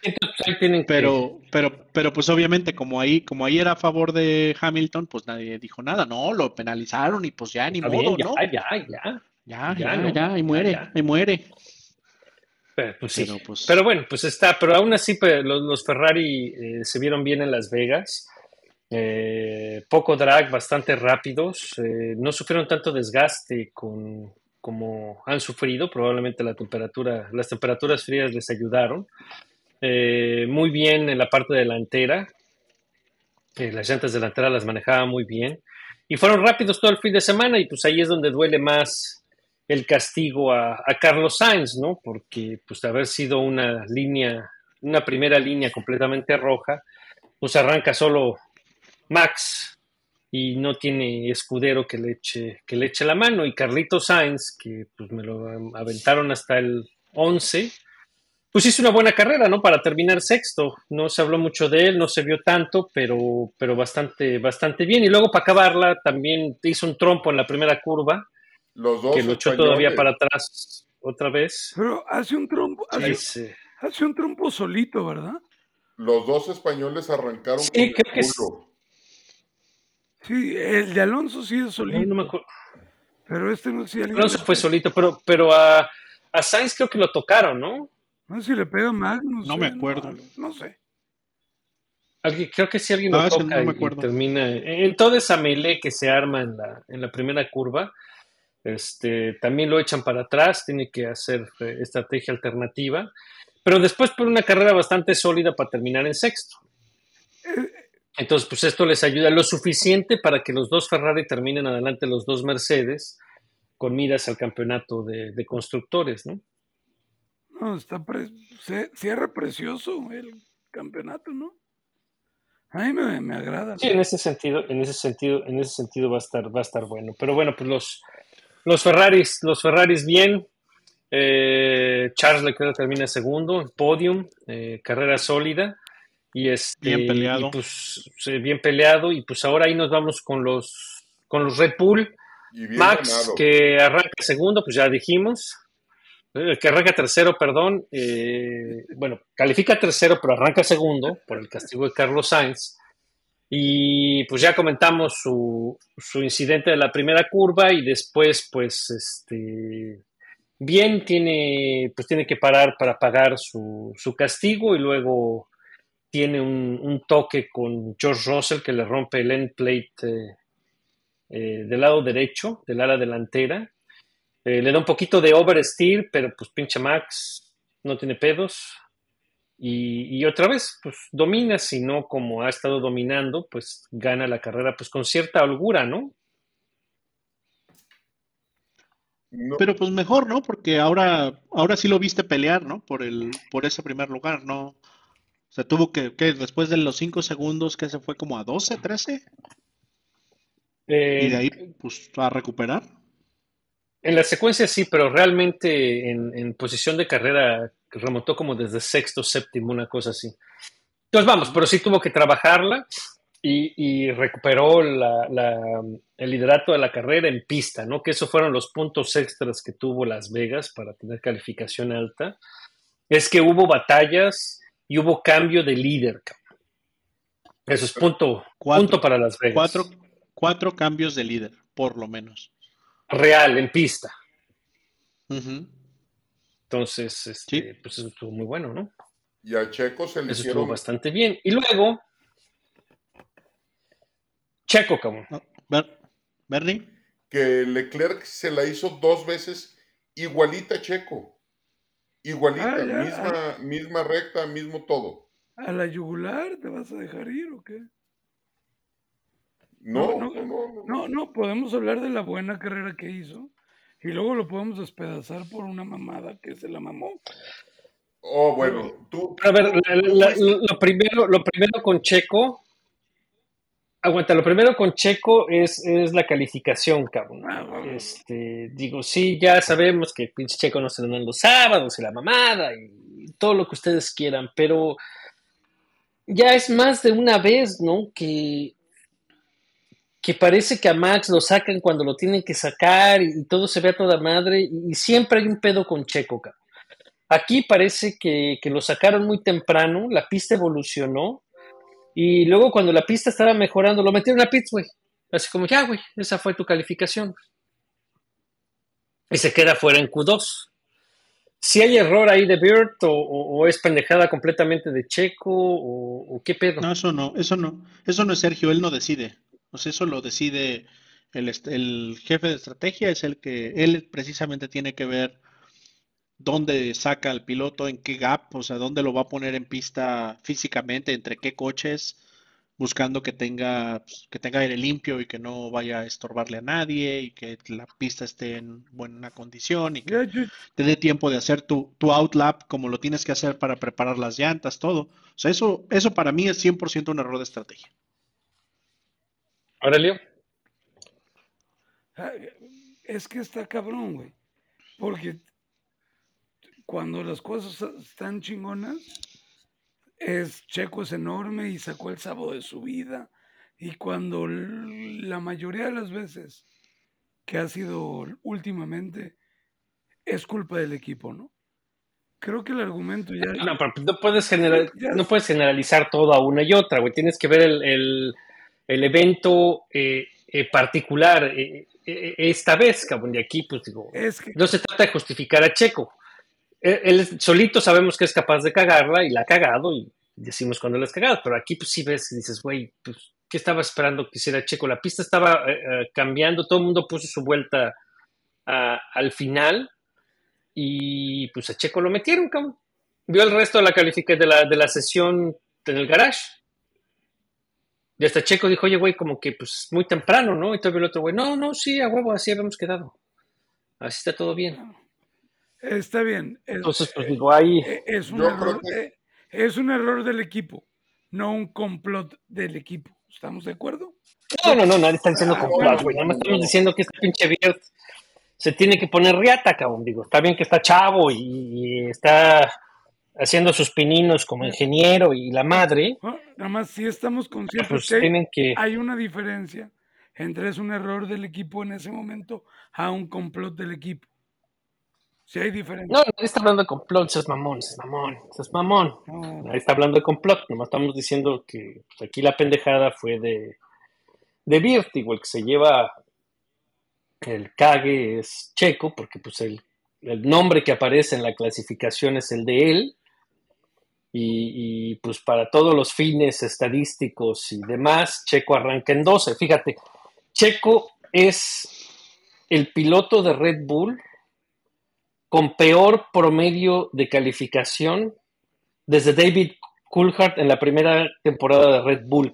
Que- Pero, pero, pero pues obviamente como ahí, como ahí era a favor de Hamilton, pues nadie dijo nada, no, lo penalizaron y pues ya ni Está modo, bien, ya, ¿no? ya, ya. Ya, Ya, ya, ¿no? ya, ahí muere, Ya, ya. ahí muere. Pero, pues, sí. Pero, pues- Pero bueno, pues está, pero aún así pues, los, los Ferrari eh, se vieron bien en Las Vegas. Eh, poco drag, bastante rápidos. eh, no sufrieron tanto desgaste con, como han sufrido. Probablemente la temperatura, las temperaturas frías les ayudaron. Eh, muy bien en la parte delantera. Eh, las llantas delanteras las manejaba muy bien. Y fueron rápidos todo el fin de semana y pues ahí es donde duele más el castigo a, Carlos Sainz, ¿no? Porque pues de haber sido una línea, una primera línea completamente roja, pues arranca solo Max y no tiene escudero que le eche, que le eche la mano. Y Carlito Sainz, que pues me lo aventaron hasta el 11, pues hizo una buena carrera, ¿no? Para terminar sexto. No se habló mucho de él, no se vio tanto, pero, pero bastante, bastante bien. Y luego para acabarla también hizo un trompo en la primera curva, Los dos que lo echó españoles. todavía para atrás otra vez. Pero hace un trompo, hace, Ese- hace un trompo solito, ¿verdad? Los dos españoles arrancaron Sí, con el creo que es-. Sí, el de Alonso sí es no, solito, no me acuerdo. pero este no sé si alguien Alonso fue solito, pero, pero a, a Sainz creo que lo tocaron, ¿no? No sé si le pega Magnus. No me acuerdo. No, sé. Alguien- creo que si alguien lo toca no me y- termina en toda esa melee que se arma en la, en la primera curva, este, también lo echan para atrás, tiene que hacer eh, estrategia alternativa, pero después por una carrera bastante sólida para terminar en sexto. Entonces, pues esto les ayuda lo suficiente para que los dos Ferrari terminen adelante los dos Mercedes con miras al campeonato de, de constructores, ¿no? No, está pre- se- cierra precioso el campeonato, ¿no? A mí me, me agrada. Sí, en ese sentido, en ese sentido, en ese sentido va a estar, va a estar bueno. Pero bueno, pues los, los Ferraris, los Ferraris bien. Eh, Charles Leclerc termina segundo, podium, eh, carrera sólida. Y este, Bien peleado. y, pues, bien peleado. Y pues ahora ahí nos vamos con los, con los Red Bull. Max, ganado. que arranca segundo, pues ya dijimos. Eh, Que arranca tercero, perdón. eh, bueno, califica tercero, pero arranca segundo por el castigo de Carlos Sainz. Y pues ya comentamos su, su incidente de la primera curva y después, pues, este, bien tiene, pues tiene que parar para pagar su, su castigo y luego tiene un, toque con George Russell que le rompe el end plate eh, eh, del lado derecho, del ala delantera. Eh, le da un poquito de oversteer, pero pues pinche Max no tiene pedos. Y, y otra vez, pues domina, si no como ha estado dominando, pues gana la carrera pues con cierta holgura, ¿no? No, Pero pues mejor, ¿no? Porque ahora, ahora sí lo viste pelear, ¿no? Por el, por ese primer lugar, ¿no? O sea, tuvo que, que después de los 5 segundos, que se fue como a 12, 13, Eh, y de ahí, pues, a recuperar. En la secuencia sí, pero realmente en, en posición de carrera remontó como desde sexto, séptimo, una cosa así. Entonces vamos, pero sí tuvo que trabajarla y, y recuperó la- la- el liderato de la carrera en pista, ¿no? Que esos fueron los puntos extras que tuvo Las Vegas para tener calificación alta. Es que hubo batallas y hubo cambio de líder. cabrón. Eso es punto, Cuatro. punto para Las Vegas. Cuatro, cuatro cambios de líder, por lo menos. Real, en pista. Ujú. Entonces, este, Sí. pues eso estuvo muy bueno, ¿no? y a Checo se le Eso estuvo hicieron bastante bien. Y luego, Checo, cabrón. Ber- Bernie, que Leclerc se la hizo dos veces igualita a Checo. Igualita, Ah, ya. misma, misma recta, mismo todo. ¿A la yugular te vas a dejar ir o qué? No, No, no, no, no, no. No, no, podemos hablar de la buena carrera que hizo y luego lo podemos despedazar por una mamada que se la mamó. Oh, bueno, tú. A ver, la- la- lo, primero, lo primero con Checo, aguanta, lo primero con Checo es, es la calificación, cabrón. Ah. Este, digo, sí, ya sabemos que pinche Checo no se lo dan los sábados y la mamada y todo lo que ustedes quieran, pero ya es más de una vez, ¿no? Que, que parece que a Max lo sacan cuando lo tienen que sacar y, todo se ve a toda madre y, siempre hay un pedo con Checo, cabrón. Aquí parece que, que lo sacaron muy temprano, la pista evolucionó y luego cuando la pista estaba mejorando lo metieron a pits, güey. Así como, ya, güey, esa fue tu calificación. Y se queda fuera en Q2. si hay error ahí de Bird o es pendejada completamente de Checo o, o qué pedo. No, eso no, eso no, eso no es Sergio, él no decide. Sea, eso lo decide el, jefe de estrategia, es el que él precisamente tiene que ver dónde saca al piloto, en qué gap, o sea, dónde lo va a poner en pista físicamente, entre qué coches, buscando que tenga, pues, que tenga aire limpio y que no vaya a estorbarle a nadie y que la pista esté en buena condición y que te dé tiempo de hacer tu, tu outlap como lo tienes que hacer para preparar las llantas, todo. O sea, eso, eso para mí es 100% un error de estrategia. Aurelio. Ah, Es que está cabrón, güey. Porque cuando las cosas están chingonas, es Checo es enorme y sacó el sábado de su vida. Y cuando la mayoría de las veces que ha sido últimamente, es culpa del equipo, ¿no? Creo que el argumento ya... No, pero no puedes, general- Ya- no puedes generalizar todo a una y otra, güey. Tienes que ver el, el- el evento eh, eh, particular eh, eh, esta vez, cabrón. De aquí, pues digo, Es que no se trata de justificar a Checo. Él, él solito sabemos que es capaz de cagarla y la ha cagado y decimos cuando la has cagado, pero aquí pues sí ves y dices, güey, pues, ¿qué estaba esperando que hiciera Checo? La pista estaba eh, cambiando, todo el mundo puso su vuelta a- al final y pues a Checo lo metieron, cabrón. Vio el resto de la calificación de la, de la sesión en el garage. Y hasta Checo dijo, oye, güey, como que pues muy temprano, ¿no? Y todavía el otro güey, no, no, sí, a huevo, así habíamos quedado. Así está todo bien. está bien. es- Entonces, pues digo, ahí... Eh, Es un, error, que- eh, es un error del equipo, no un complot del equipo. ¿Estamos de acuerdo? No, no, no, nadie está diciendo Ah, complot, güey. Nada más estamos diciendo que este pinche Beard se tiene que poner riata, cabrón. Digo, está bien que está chavo y, y está haciendo sus pininos como ingeniero y la madre, Ah, Nada más si estamos conscientes pues que hay- tienen que... hay una diferencia entre es un error del equipo en ese momento a un complot del equipo. Si hay diferencia. No, nadie está hablando de complot, seas mamón, seas mamón, seas mamón. No. Nadie está hablando de complot, nomás estamos diciendo que pues, aquí la pendejada fue de, de digo, el que se lleva el cague es Checo, porque pues el, el nombre que aparece en la clasificación es el de él, y, y, pues para todos los fines estadísticos y demás, Checo arranca en 12. Fíjate, Checo es el piloto de Red Bull con peor promedio de calificación desde David Coulthard en la primera temporada de Red Bull.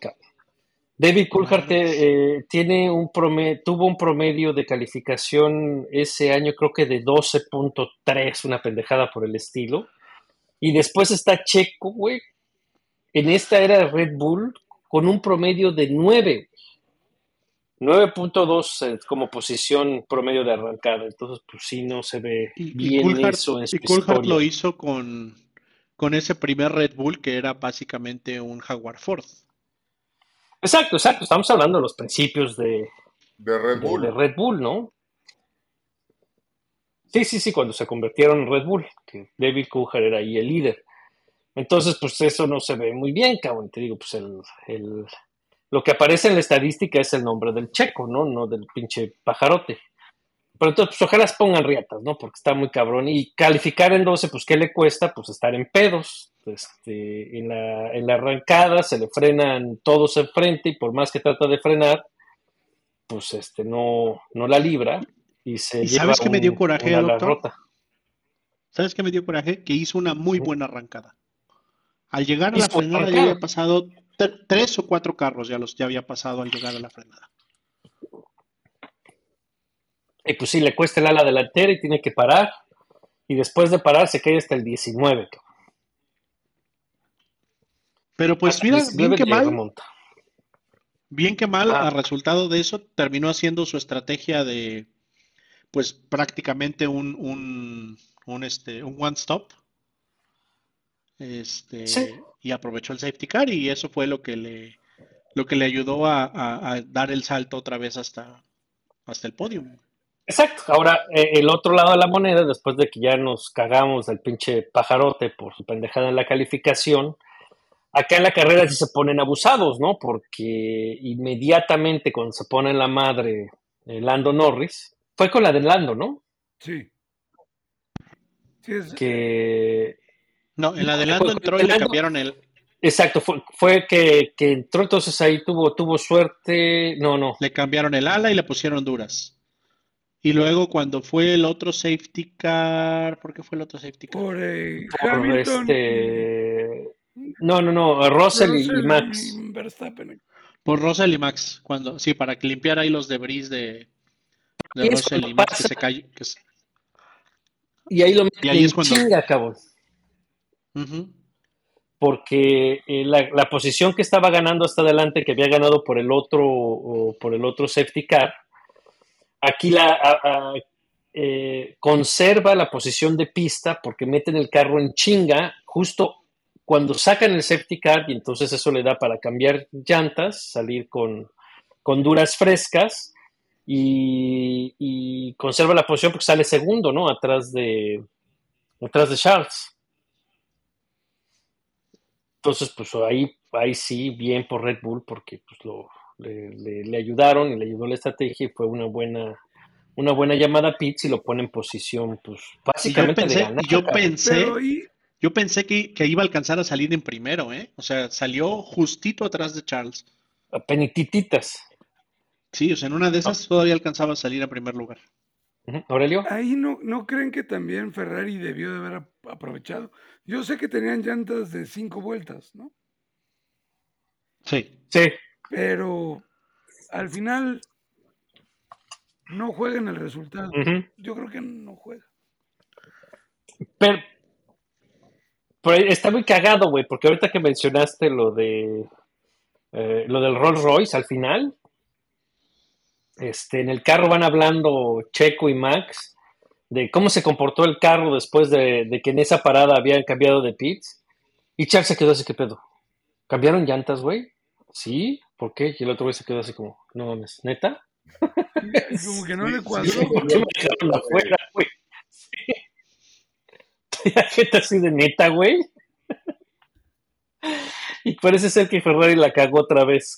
David Coulthard eh, tiene un prome- tuvo un promedio de calificación ese año creo que de 12.3, una pendejada por el estilo. Y después está Checo, güey, en esta era de Red Bull con un promedio de 9. 9.2 eh, como posición promedio de arrancada. Entonces, pues sí, no se ve Y, y bien Coulthard, eso en su y Coulthard lo hizo con, con ese primer Red Bull que era básicamente un Jaguar Ford. Exacto, exacto. Estamos hablando de los principios de, de Red de- Bull. de Red Bull, ¿no? Sí, sí, sí, cuando se convirtieron en Red Bull, que David Coulthard era ahí el líder. Entonces, pues eso no se ve muy bien, cabrón. Te digo, pues el, el- lo que aparece en la estadística es el nombre del checo, ¿no? No del pinche pajarote. Pero entonces, pues ojalá las pongan riatas, ¿no? Porque está muy cabrón. Y calificar en 12, pues, ¿qué le cuesta? Pues estar en pedos. Este, en, la, en la arrancada se le frenan todos enfrente y por más que trata de frenar, pues este, no, no la libra y se ¿Y lleva sabes qué me dio coraje, doctor? rota. ¿Sabes qué me dio coraje? Que hizo una muy buena arrancada. Al llegar a la frenada ya había pasado tre- tres o cuatro carros, ya los ya había pasado al llegar a la frenada. Y pues sí, le cuesta el ala delantera y tiene que parar. Y después de parar se cae hasta el 19. cabrón. Pero pues Hasta mira, bien 19 que mal, remonta. bien que mal, Ah. a resultado de eso, terminó haciendo su estrategia de, pues prácticamente un, un, un, este, un one stop. Este, Sí. y aprovechó el safety car y eso fue lo que le, lo que le ayudó a, a- a dar el salto otra vez hasta, hasta el podio. Exacto. Ahora, eh, el otro lado de la moneda, después de que ya nos cagamos del pinche pajarote por su pendejada en la calificación, acá en la carrera sí se ponen abusados, ¿no? Porque inmediatamente cuando se pone en la madre eh, Lando Norris, fue con la de Lando, ¿no? Sí. Sí, es- que No, en la de Lando entró y le cambiaron el. exacto fue, fue que, que entró entonces ahí tuvo tuvo suerte no no Le cambiaron el ala y le pusieron duras. Y luego cuando fue el otro safety car, ¿por qué fue el otro safety car? por eh, por este no no no Russell y- y, Russell Max y Verstappen. Por Russell y Max, cuando, sí, para que limpiara ahí los debris de, de Y es Russell cuando y Max que pasa- se cayó. que se- y ahí lo Y ahí y es cuando- chinga cabrón Ujú. porque eh, la, la posición que estaba ganando hasta adelante, que había ganado por el otro, o por el otro safety car, aquí la a- a- eh, conserva la posición de pista porque meten el carro en chinga justo cuando sacan el safety car y entonces eso le da para cambiar llantas, salir con, con duras frescas y, y conserva la posición porque sale segundo, ¿no? Atrás de, atrás de Charles. Entonces, pues ahí, ahí sí, bien por Red Bull, porque pues lo, le, le- le ayudaron y le ayudó la estrategia y fue una buena, una buena llamada a Pitts y lo pone en posición, pues Y yo básicamente de pensé, ganar. yo pensé, yo pensé que, que iba a alcanzar a salir en primero, ¿eh? O sea, salió justito atrás de Charles. Penitititas. Sí, o sea, en una de esas todavía alcanzaba a salir a primer lugar. Aurelio. ahí no, no creen que también Ferrari debió de haber ap- aprovechado. Yo sé que tenían llantas de cinco vueltas, ¿no? Sí. Sí, Pero al final no juegan el resultado. Yo creo que no juega. Pero, pero está muy cagado, güey, porque ahorita que mencionaste lo de eh, lo del Rolls Royce al final, este, en el carro van hablando Checo y Max de cómo se comportó el carro después de, de que en esa parada habían cambiado de pits. Y Charles se quedó así, ¿qué pedo? ¿Cambiaron llantas, güey? Sí, ¿por qué? Y el otro güey se quedó así como, no mames, ¿neta? Como que no le cuadró. sí. ¿Por qué me dejaron afuera, güey? Sí. La gente así de neta, güey. Y parece ser que Ferrari la cagó otra vez.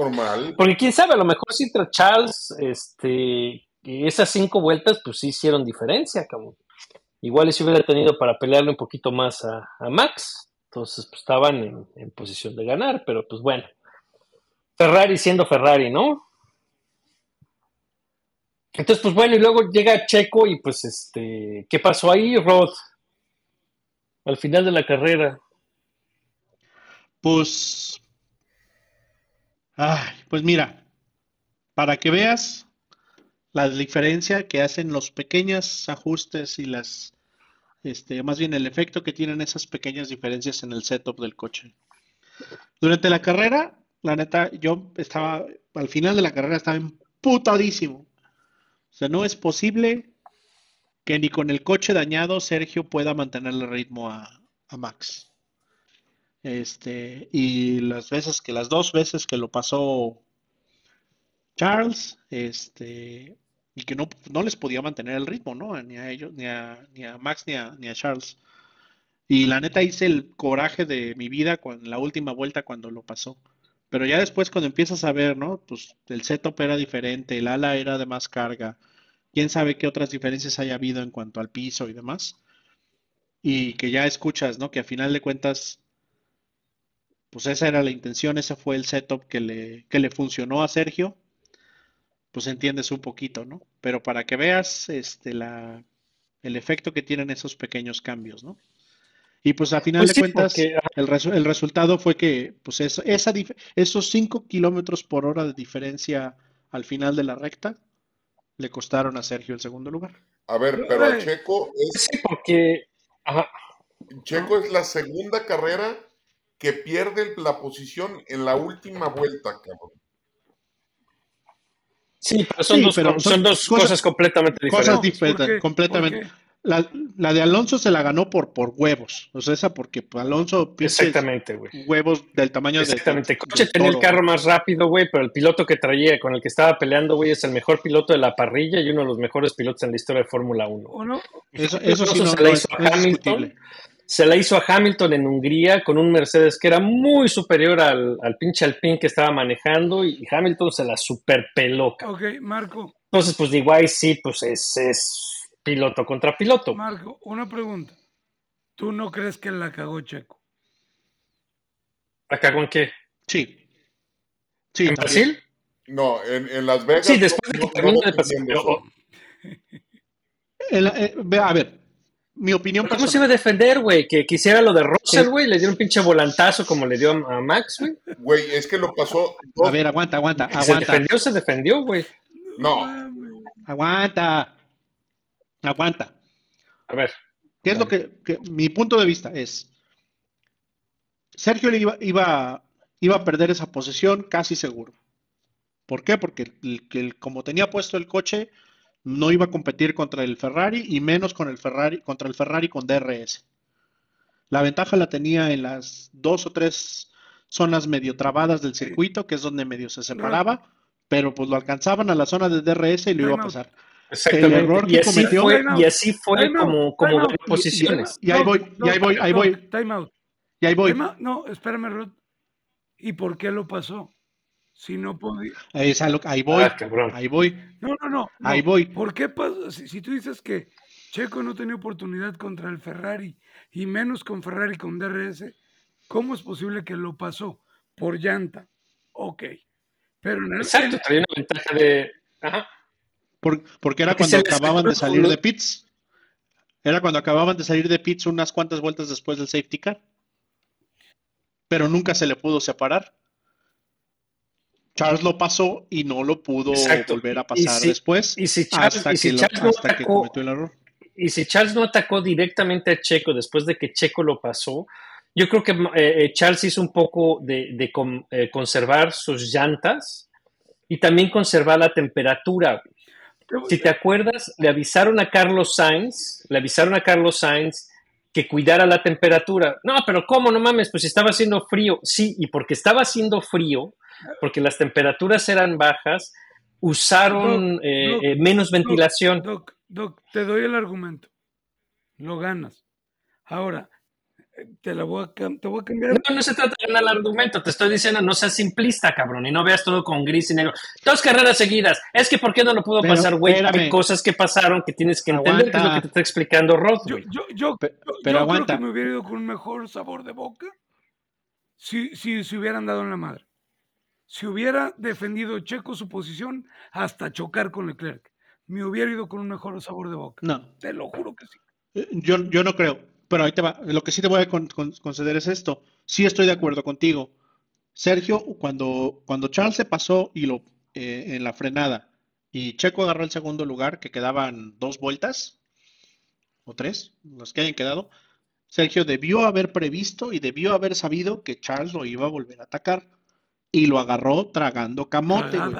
Normal. Porque quién sabe, a lo mejor si entre Charles, este, esas cinco vueltas, pues sí hicieron diferencia, cabrón. Igual si hubiera tenido para pelearle un poquito más a, a Max. Entonces, pues estaban en, en posición de ganar, pero pues bueno. Ferrari siendo Ferrari, ¿no? Entonces, pues bueno, y luego llega Checo y pues este, ¿qué pasó ahí, Rod? Al final de la carrera. Pues. Ay, pues mira, para que veas la diferencia que hacen los pequeños ajustes y las, este, más bien el efecto que tienen esas pequeñas diferencias en el setup del coche. Durante la carrera, la neta, yo estaba, al final de la carrera estaba emputadísimo. O sea, no es posible que ni con el coche dañado Sergio pueda mantenerle ritmo a, a Max. Este, y las veces que, las dos veces que lo pasó Charles, este, y que no, no les podía mantener el ritmo, ¿no? Ni a ellos, ni a, ni a Max, ni a, ni a Charles. Y la neta hice el coraje de mi vida con la última vuelta cuando lo pasó. Pero ya después cuando empiezas a ver, ¿no? Pues el setup era diferente, el ala era de más carga. Quién sabe qué otras diferencias haya habido en cuanto al piso y demás. Y que ya escuchas, ¿no? Que a final de cuentas, pues esa era la intención, ese fue el setup que le, que le funcionó a Sergio. Pues entiendes un poquito, ¿no? Pero para que veas este, la, el efecto que tienen esos pequeños cambios, ¿no? Y pues a final Pues de sí, cuentas, porque- el, resu- el resultado fue que pues eso- esa, esos 5 kilómetros por hora de diferencia al final de la recta le costaron a Sergio el segundo lugar. A ver, pero a Órale. Checo es, Sí, porque. Ajá. Checo es la segunda carrera que pierde la posición en la última vuelta, cabrón. Sí, pero son Sí, dos, pero son, son dos cosas- cosas, completamente diferentes. Cosas ¿Por diferentes, completamente. La, la de Alonso se la ganó por, por huevos. O sea, esa porque Alonso Exactamente, güey. huevos del tamaño de, Exactamente. de- Coche del tenía el carro más rápido, güey, pero el piloto que traía, con el que estaba peleando, güey, es el mejor piloto de la parrilla y uno de los mejores pilotos en la historia de Fórmula 1. ¿O no? Eso, eso sí Alonso no, se no la es, hizo a no es Hamilton. Se la hizo a Hamilton en Hungría con un Mercedes que era muy superior al, al pinche Alpine que estaba manejando y Hamilton se la superpeló. Ok, Marco. Entonces, pues ahí sí, pues es, es piloto contra piloto. Marco, una pregunta. ¿Tú no crees que la cagó Checo? ¿Acá con qué? Sí. Sí, ¿En también. Brasil? No, en, en Las Vegas. Sí, después de no- que no termina de pero- En la- eh, ve- a ver, mi opinión ¿Cómo se iba a defender, güey? Que quisiera lo de Russell, güey. Le dio un pinche volantazo como le dio a Max, güey. Güey, es que lo pasó. A ver, aguanta, aguanta, Se aguanta, defendió, se defendió, güey. No, aguanta, aguanta. A ver. ¿Qué es lo que, que- mi punto de vista es? Sergio le iba, iba, iba a perder esa posesión casi seguro. ¿Por qué? Porque el, que el- como tenía puesto el coche, no iba a competir contra el Ferrari y menos con el Ferrari, contra el Ferrari con DRS. La ventaja la tenía en las dos o tres zonas medio trabadas del circuito, que es donde medio se separaba, pero pues lo alcanzaban a la zona de DRS y lo iba a pasar. Exactamente. El error y, que así cometió- fue, y así fue Time out, como, como time out. varias posiciones. Y ahí voy, y ahí voy, ahí voy, Time out. y ahí voy. No, espérame, Rod. ¿Y por qué lo pasó? Si no podía. Es a lo- ahí voy, Ah, cabrón. ahí voy. No, no, no. no. Ahí voy. ¿Por qué pasó? Si, si tú dices que Checo no tenía oportunidad contra el Ferrari y menos con Ferrari con DRS, ¿cómo es posible que lo pasó? Por llanta. Ok. Pero en el, Exacto, traía una ventaja de. Ajá. Por- porque era Porque cuando acababan de salir de pits. Era cuando acababan de salir de pits unas cuantas vueltas después del safety car. Pero nunca se le pudo separar. Charles lo pasó y no lo pudo Exacto. volver a pasar si- después y si Charles- hasta, y si que, lo- Charles no que atacó- cometió el error. Y si Charles no atacó directamente a Checo después de que Checo lo pasó, yo creo que eh, eh, Charles hizo un poco de, de con- eh, conservar sus llantas y también conservar la temperatura. Si te acuerdas, le avisaron a Carlos Sainz, le avisaron a Carlos Sainz que cuidara la temperatura. No, pero ¿cómo? No mames, pues estaba haciendo frío. Sí, y porque estaba haciendo frío, porque las temperaturas eran bajas, usaron Doc, eh, Doc, eh, menos ventilación. Doc, Doc, te doy el argumento. Lo ganas. Ahora, te la voy a, te voy a cambiar. No, no se trata de ganar el argumento, te estoy diciendo no seas simplista, cabrón, y no veas todo con gris y negro. Dos carreras seguidas, es que ¿por qué no lo pudo Pero, pasar, güey? Hay cosas que pasaron que tienes que entender, que es lo que te está explicando Rod, Yo, yo, yo, Pe- yo- pero yo aguanta. creo que me hubiera ido con un mejor sabor de boca si, si se hubieran dado en la madre. Si hubiera defendido Checo su posición hasta chocar con Leclerc, me hubiera ido con un mejor sabor de boca. No, Te lo juro que sí. eh, yo, yo no creo. Pero ahí te va. Lo que sí te voy a con- con- conceder es esto. Sí estoy de acuerdo contigo. Sergio, cuando, cuando Charles se pasó y lo eh, en la frenada y Checo agarró el segundo lugar, que quedaban dos vueltas o tres, los que hayan quedado, Sergio debió haber previsto y debió haber sabido que Charles lo iba a volver a atacar y lo agarró tragando camote, güey.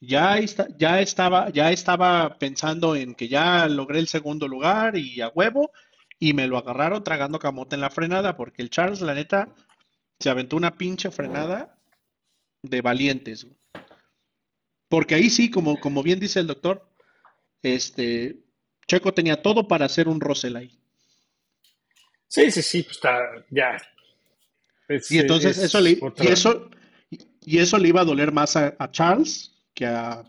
Ya, está, ya, estaba, ya estaba pensando en que ya logré el segundo lugar y a huevo, y me lo agarraron tragando camote en la frenada, porque el Charles, la neta, se aventó una pinche frenada de valientes. güey. Porque ahí sí, como, como bien dice el doctor, este, Checo tenía todo para hacer un Russell ahí. Sí, sí, sí, pues está, ya. Es- Y entonces es eso le, y eso, y eso le iba a doler más a, a Charles que a,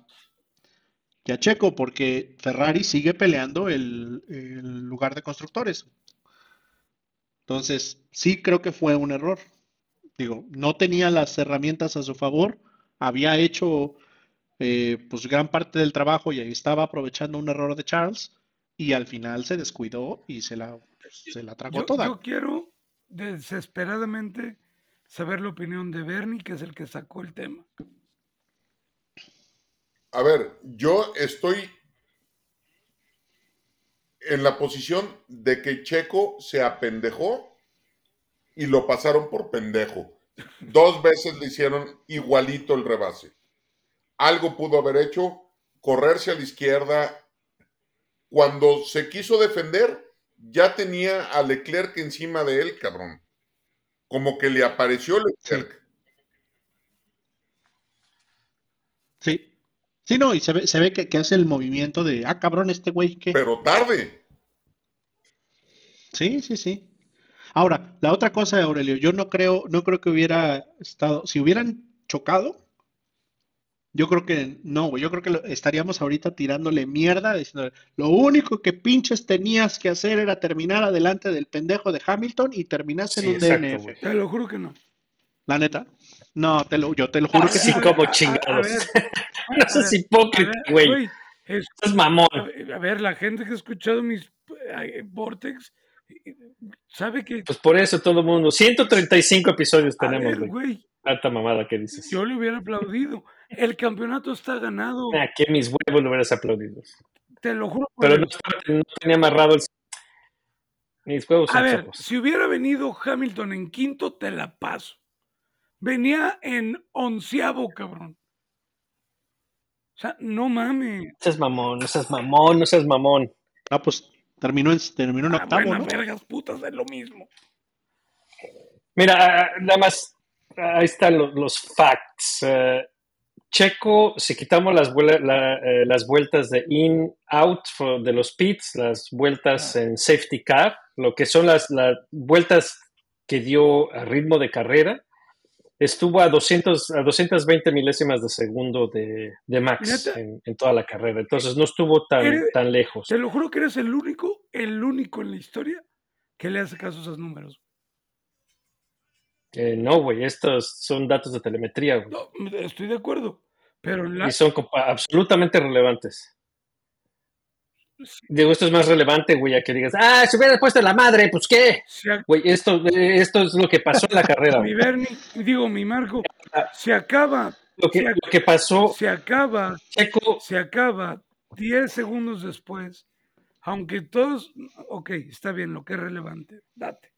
que a Checo, porque Ferrari sigue peleando el, el lugar de constructores. Entonces, sí creo que fue un error. Digo, no tenía las herramientas a su favor, había hecho eh, pues gran parte del trabajo y ahí estaba aprovechando un error de Charles y al final se descuidó y se la, se la tragó Yo, toda. yo quiero desesperadamente saber la opinión de Bernie, que es el que sacó el tema. A ver, yo estoy en la posición de que Checo se apendejó y lo pasaron por pendejo. Dos veces le hicieron igualito el rebase. Algo pudo haber hecho, correrse a la izquierda. Cuando se quiso defender, ya tenía a Leclerc encima de él, cabrón. Como que le apareció Leclerc. Sí. Sí, no, y se ve, se ve que, que hace el movimiento de, ah, cabrón, este güey, ¿qué? Pero tarde. Sí, sí, sí. Ahora, la otra cosa, Aurelio, yo no creo, no creo que hubiera estado, si hubieran chocado, Yo creo que no, güey. Yo creo que lo- estaríamos ahorita tirándole mierda, diciendo, lo único que pinches tenías que hacer era terminar adelante del pendejo de Hamilton y terminaste en Sí, un exacto, DNF. güey. Te lo juro que no. La neta. No, te lo, yo te lo juro que Sí, como chingados. No seas hipócrita, güey. es- Estás mamón. a ver, a ver, la gente que ha escuchado mis eh, Vortex eh, sabe que. Pues por eso todo el mundo. 135 episodios A tenemos, ver, güey. Tanta mamada que dices. yo le hubiera aplaudido. El campeonato está ganado. Aquí mis huevos lo hubieras aplaudido. Te lo juro. Pero el- no, estaba- no tenía amarrado el. Mis huevos A son ver, si hubiera venido Hamilton en quinto, te la paso. Venía en onceavo, cabrón. O sea, no mames. No seas mamón, no seas mamón, no seas mamón. Ah, pues terminó en, terminó en Ah, octavo, buenas ¿no? vergas putas es lo mismo. Mira, ah, nada más, ahí están los, los facts. Eh, Checo, si quitamos las, la- eh, las vueltas de in, out for- de los pits, las vueltas en safety car, lo que son las, las vueltas que dio a ritmo de carrera, estuvo a, 200, a 220 milésimas de segundo de, de Max en, en toda la carrera. Entonces no estuvo tan, Eres- tan lejos. Te lo juro que eres el único, el único en la historia que le hace caso a esos números. Eh, no, güey, estos son datos de telemetría, güey. No, estoy de acuerdo. Pero la, y son absolutamente relevantes. Digo, esto es más relevante, güey, a que digas, ah, si hubieras puesto la madre, pues qué. Güey, esto, eh, esto es lo que pasó en la carrera. mi. Bernie, digo, mi Marco, Ah. se acaba, Lo que, ac- lo que pasó, se acaba Checo, se acaba 10 segundos después, aunque todos, ok, está bien, lo que es relevante, date.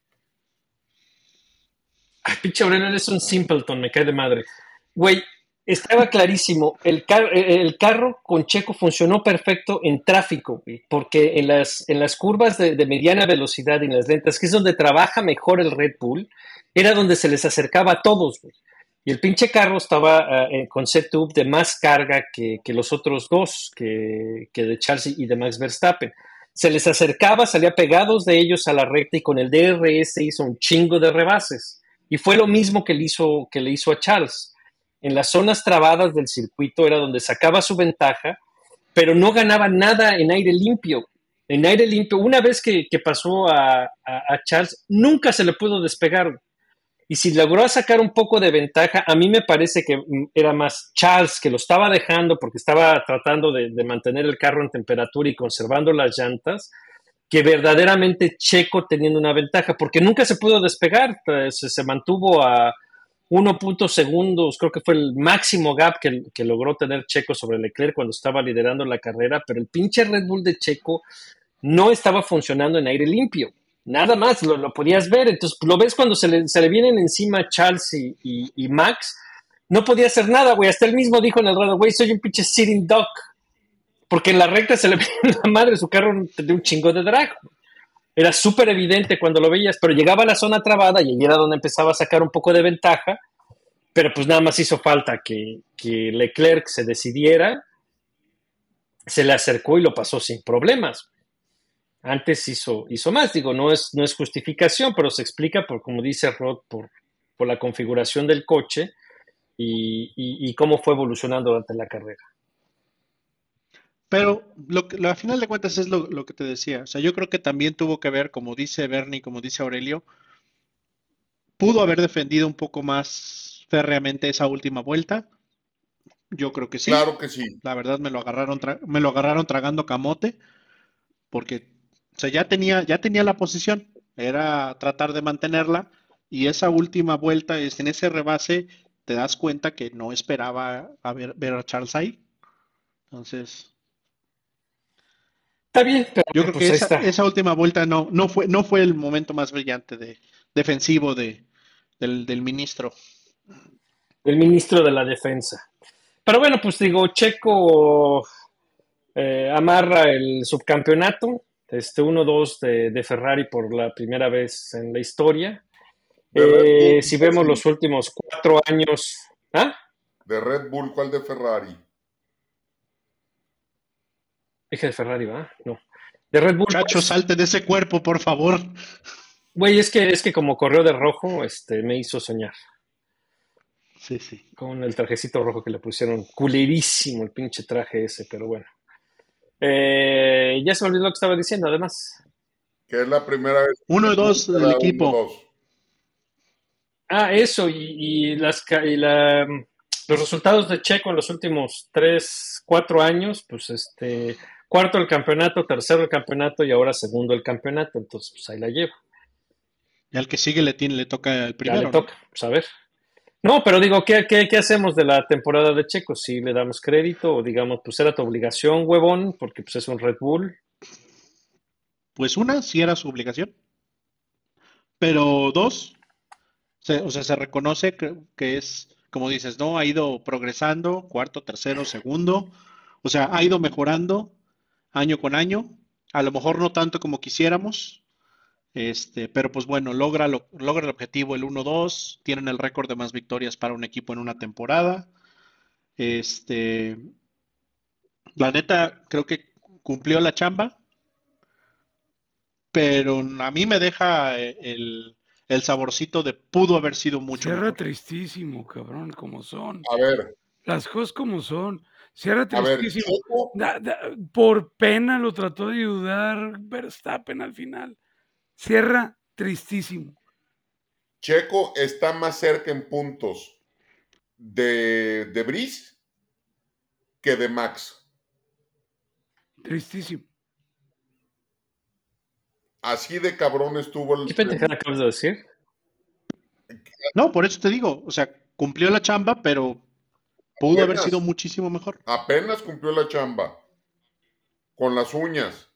ay, pinche Aurelio, eres un simpleton, me cae de madre. Güey, estaba clarísimo, el, car- eh, el carro con Checo funcionó perfecto en tráfico, porque en las, en las curvas de, mediana velocidad y en las lentas, que es donde trabaja mejor el Red Bull, era donde se les acercaba a todos. Y el pinche carro estaba ah, en con setup de más carga que, que los otros dos, que, que de Charles y de Max Verstappen. Se les acercaba, salía pegados de ellos a la recta y con el DRS hizo un chingo de rebases. Y fue lo mismo que le hizo, que le hizo a Charles. En las zonas trabadas del circuito era donde sacaba su ventaja, pero no ganaba nada en aire limpio. En aire limpio, una vez que, que pasó a, a- Charles, nunca se le pudo despegar. Y si logró sacar un poco de ventaja, a mí me parece que mm, era más Charles que lo estaba dejando porque estaba tratando de, de mantener el carro en temperatura y conservando las llantas, que verdaderamente Checo teniendo una ventaja, porque nunca se pudo despegar, eh, se, se mantuvo a 1 punto segundos, creo que fue el máximo gap que, que logró tener Checo sobre Leclerc cuando estaba liderando la carrera, pero el pinche Red Bull de Checo no estaba funcionando en aire limpio. Nada más, lo, lo podías ver. Entonces, lo ves cuando se le, se le vienen encima Charles y, y- Max. No podía hacer nada, güey. Hasta él mismo dijo en el radio, güey, soy un pinche sitting duck. Porque en la recta se le veía la madre, su carro tenía un chingo de drag. Era súper evidente cuando lo veías, pero llegaba a la zona trabada y ahí era donde empezaba a sacar un poco de ventaja. Pero pues nada más hizo falta que, que Leclerc se decidiera, se le acercó y lo pasó sin problemas antes hizo, hizo más. Digo, no es, no es justificación, pero se explica por, como dice Rod, por, por la configuración del coche y, y- y cómo fue evolucionando durante la carrera. Pero lo que, lo- a final de cuentas es lo, lo que te decía. O sea, yo creo que también tuvo que ver, como dice Bernie, como dice Aurelio, pudo haber defendido un poco más férreamente esa última vuelta. Yo creo que sí. Claro que sí. La verdad me lo agarraron, tra- me lo agarraron tragando camote, porque o sea, ya tenía, ya tenía la posición, era tratar de mantenerla, y esa última vuelta, es, en ese rebase, te das cuenta que no esperaba a ver, ver a Charles ahí. Entonces, Está bien, pero yo creo pues que esa, está. esa última vuelta no, no fue, no fue el momento más brillante de, defensivo de, del, del ministro. el ministro de la defensa. Pero bueno, pues digo, Checo eh, amarra el subcampeonato, este 1-2 de, de Ferrari por la primera vez en la historia. Eh, Bull, si vemos sí. los últimos cuatro años, ¿ah? De Red Bull, ¿cuál de Ferrari? Dije de Ferrari, ¿va? No. De Red Bull. Muchachos, salte de ese cuerpo, por favor. Güey, es que, es que como corrió de rojo, este, me hizo soñar. Sí, sí. con el trajecito rojo que le pusieron. Culerísimo el pinche traje ese, pero bueno. Eh, ya se me olvidó lo que estaba diciendo, además. Que es la primera vez. Uno y dos del equipo. 1-2. Ah, eso, y, y las, y la- los resultados de Checo en los últimos tres, cuatro años, pues este, cuarto el campeonato, tercero el campeonato y ahora segundo el campeonato, entonces pues ahí la llevo. Y al que sigue le tiene, le toca el Ya primero. le ¿no? toca, pues a ver. No, pero digo, ¿qué, qué, qué hacemos de la temporada de Checo? Si le damos crédito o digamos, pues era tu obligación, huevón, porque pues es un Red Bull. Pues una, sí era su obligación. Pero dos, se- o sea, se reconoce que, que es, como dices, ¿no? Ha ido progresando, cuarto, tercero, segundo. O sea, ha ido mejorando año con año. A lo mejor no tanto como quisiéramos. Este, pero pues bueno, logra, lo- logra el objetivo el 1-2. Tienen el récord de más victorias para un equipo en una temporada. Este, la neta, creo que cumplió la chamba pero a mí me deja eh, el, el saborcito de pudo haber sido mucho Cierra mejor. tristísimo, cabrón, como son. A ver, Las cosas como son. Cierra a ver, tristísimo. Checo, Da- da- por pena lo trató de ayudar Verstappen al final. Cierra tristísimo. Checo está más cerca en puntos de, de Brice que de Max. Tristísimo. Así de cabrón estuvo el. ¿Qué pendejada acabas de decir? No, por eso te digo, o sea, cumplió la chamba, pero pudo haber sido muchísimo mejor. Apenas cumplió la chamba. Con las uñas.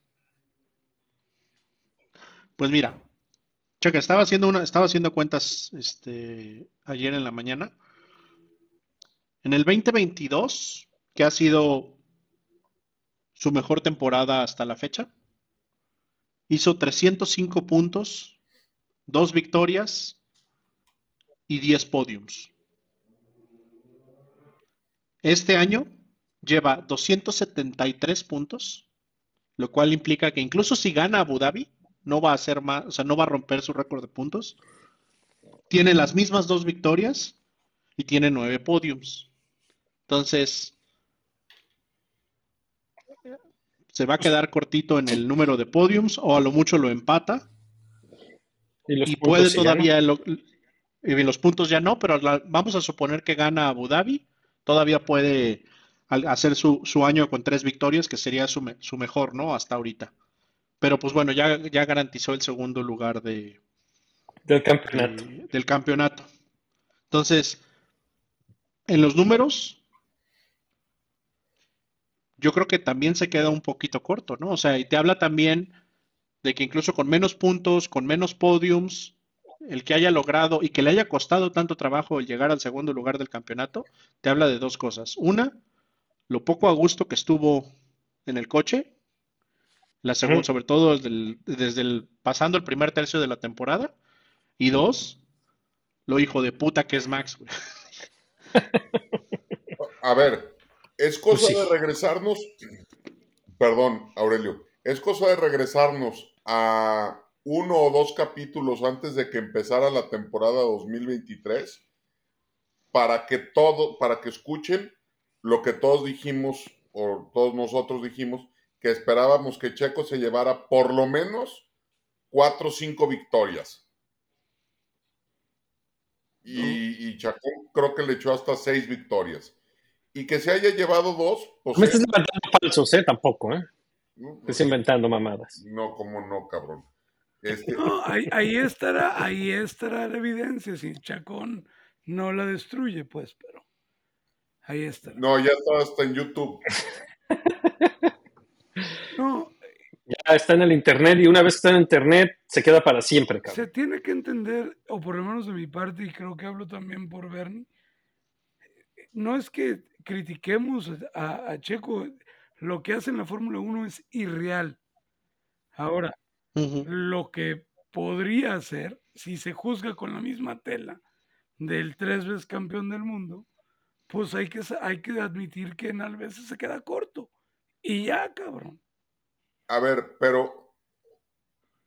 Pues mira, checa, estaba haciendo una, estaba haciendo cuentas este, ayer en la mañana. En el 2022, que ha sido su mejor temporada hasta la fecha, hizo 305 puntos, dos victorias y 10 podiums. Este año lleva 273 puntos, lo cual implica que incluso si gana Abu Dhabi, no va a hacer más, o sea, no va a romper su récord de puntos. Tiene las mismas dos victorias y tiene nueve podiums. Entonces, se va a quedar cortito en el número de podiums o a lo mucho lo empata Y, los y puntos puede todavía, lo- y los puntos ya no, pero la- vamos a suponer que gana Abu Dhabi, todavía puede hacer su, su año con tres victorias, que sería su, me- su mejor, ¿no? Hasta ahorita. Pero pues bueno, ya, ya garantizó el segundo lugar de, del campeonato. de- del campeonato. Entonces, en los números, yo creo que también se queda un poquito corto, ¿no? O sea, y te habla también de que incluso con menos puntos, con menos podiums, el que haya logrado y que le haya costado tanto trabajo el llegar al segundo lugar del campeonato, te habla de dos cosas. Una, lo poco a gusto que estuvo en el coche, la segunda, sobre todo desde el, desde el- pasando el primer tercio de la temporada, y dos, lo hijo de puta que es Max, güey. A ver, es cosa Pues sí. de regresarnos. Perdón, Aurelio. Es cosa de regresarnos a uno o dos capítulos antes de que empezara la temporada 2023 para que todo, para que escuchen lo que todos dijimos, o todos nosotros dijimos, que esperábamos que Checo se llevara por lo menos cuatro o cinco victorias. Y, y Chacón creo que le echó hasta seis victorias. Y que se haya llevado dos, pues No me sí. estás inventando falsos, ¿eh? Tampoco, ¿eh? No, Estás inventando mamadas. no, cómo no, cabrón. Este, No, ahí, ahí estará, ahí estará la evidencia. Si Chacón no la destruye, pues, pero ahí estará. no, ya está hasta en YouTube. No, Ya está en el internet y una vez que está en internet se queda para siempre, cabrón. se tiene que entender, o por lo menos de mi parte, y creo que hablo también por Bernie, no es que critiquemos a, a Checo, lo que hace en la Fórmula 1 es irreal. Ahora, Lo que podría hacer, si se juzga con la misma tela del tres veces campeón del mundo, pues hay que, hay que admitir que en a veces se queda corto. Y ya, cabrón. A ver, pero,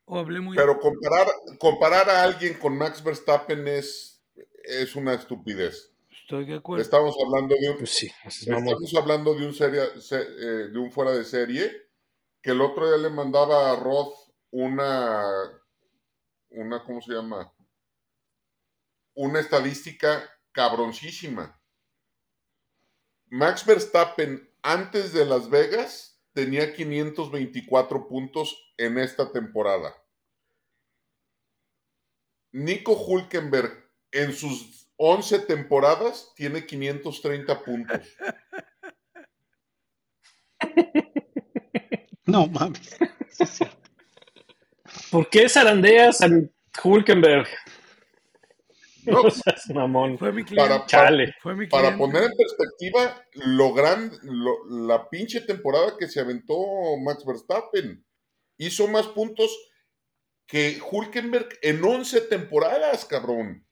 O hablé muy... pero comparar, comparar a alguien con Max Verstappen es, es una estupidez. Estoy de acuerdo. Estamos hablando de un, Pues sí, estamos hablando de un serie, se- eh, de un fuera de serie que el otro día le mandaba a Roth una, una, ¿cómo se llama? Una estadística cabroncísima. Max Verstappen antes de Las Vegas tenía 524 puntos en esta temporada. Nico Hulkenberg en sus 11 temporadas tiene 530 puntos. No mames. ¿Por qué zarandeas a Hulkenberg? No, No seas mamón. Fue mi cliente. para, para, Chale. Fue mi para poner en perspectiva lo gran, lo- la pinche temporada que se aventó Max Verstappen. Hizo más puntos que Hulkenberg en 11 temporadas, cabrón.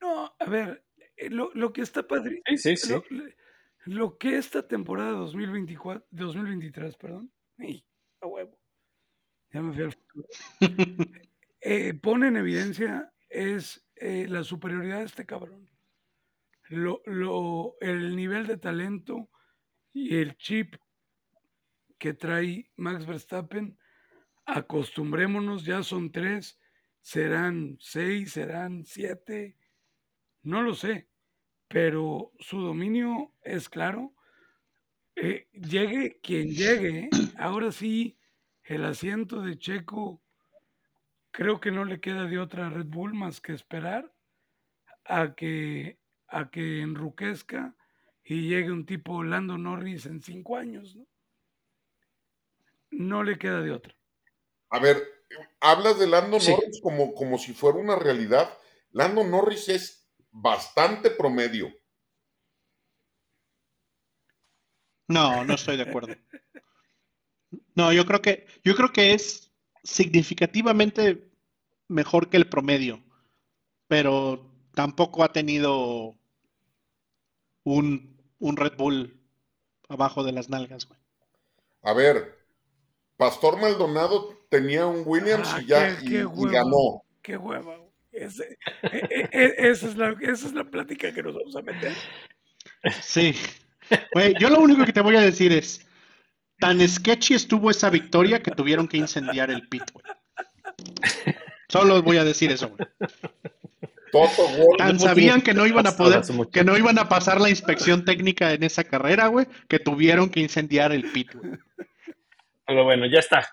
No, a ver, eh, lo, lo que está padre. Sí, sí, sí. Lo, lo- que esta temporada 2024, 2023, perdón, ¡ay, a huevo, ya me fui al futuro, eh, pone en evidencia es eh, la superioridad de este cabrón. Lo, lo, el nivel de talento y el chip que trae Max Verstappen, acostumbrémonos, ya son tres, serán seis, serán siete, no lo sé, pero su dominio es claro. Eh, llegue quien llegue, ahora sí, el asiento de Checo creo que no le queda de otra a Red Bull más que esperar a que, a que enruquezca y llegue un tipo Lando Norris en cinco años, ¿no? No le queda de otra. A ver, hablas de Lando Sí. Norris como, como si fuera una realidad. Lando Norris es bastante promedio. No, no estoy de acuerdo. No, yo creo que, yo creo que es significativamente mejor que el promedio, pero tampoco ha tenido un, un Red Bull abajo de las nalgas, güey. A ver, Pastor Maldonado tenía un Williams Ah, y ya qué- y- qué y huevo. ganó. Qué hueva. Ese- e- e- e- esa, es la, esa es la plática que nos vamos a meter. Sí. Güey, yo lo único que te voy a decir es, tan sketchy estuvo esa victoria que tuvieron que incendiar el pit, güey. Solo voy a decir eso, güey. Tan sabían que no iban a poder, que no iban a pasar la inspección técnica en esa carrera, güey, que tuvieron que incendiar el pit, güey. Pero bueno, ya está.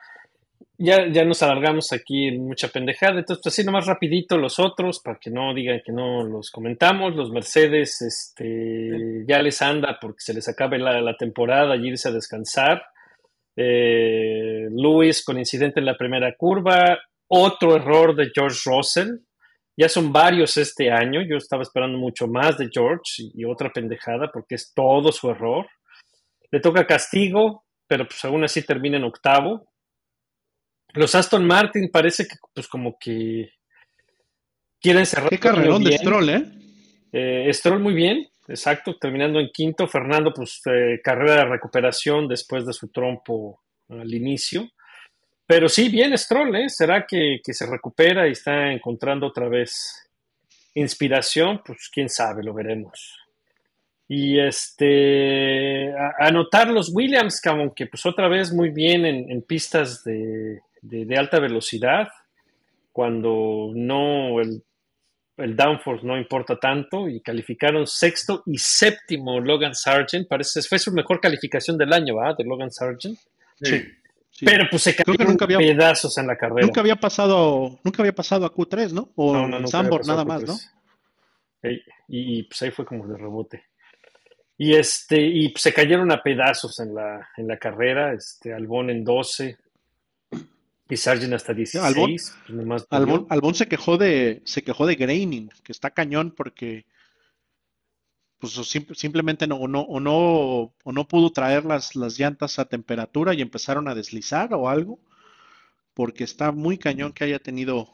Ya, ya nos alargamos aquí en mucha pendejada. Entonces, pues así nomás rapidito los otros, para que no digan que no los comentamos. Los Mercedes, este, ya les anda porque se les acabe la, la temporada y irse a descansar. Eh, Lewis con incidente en la primera curva. Otro error de George Russell. Ya son varios este año. Yo estaba esperando mucho más de George y, y otra pendejada porque es todo su error. Le toca castigo, pero pues aún así termina en octavo. Los Aston Martin parece que pues como que quieren cerrar Qué carrerón de. Stroll, ¿eh? Eh, Stroll muy bien, exacto, terminando en quinto. Fernando, pues eh, carrera de recuperación después de su trompo al inicio. Pero sí, bien Stroll, ¿eh? ¿Será que, que se recupera y está encontrando otra vez inspiración? Pues quién sabe, lo veremos. Y este, anotar los Williams, que aunque pues otra vez muy bien en, pistas de- de alta velocidad, cuando no el, el downforce no importa tanto, y calificaron sexto y séptimo Logan Sargent, parece fue su mejor calificación del año, ¿ah? De Logan Sargent. Sí. Sí. Pero pues se cayeron nunca había- pedazos en la carrera. Nunca había pasado, nunca había pasado a Q3, ¿no? O No, no, pasado nada más, ¿no? Y, y, pues ahí fue como de rebote. Y este, y pues, se cayeron a pedazos en la, en la carrera, este, Albón en 12 y Sargent hasta 16. Albón- pues, nomás. Albón se quejó de, se quejó de graining, que está cañón porque pues sim- simplemente no, o no, o no, o no pudo traer las, las llantas a temperatura y empezaron a deslizar o algo, porque está muy cañón que haya tenido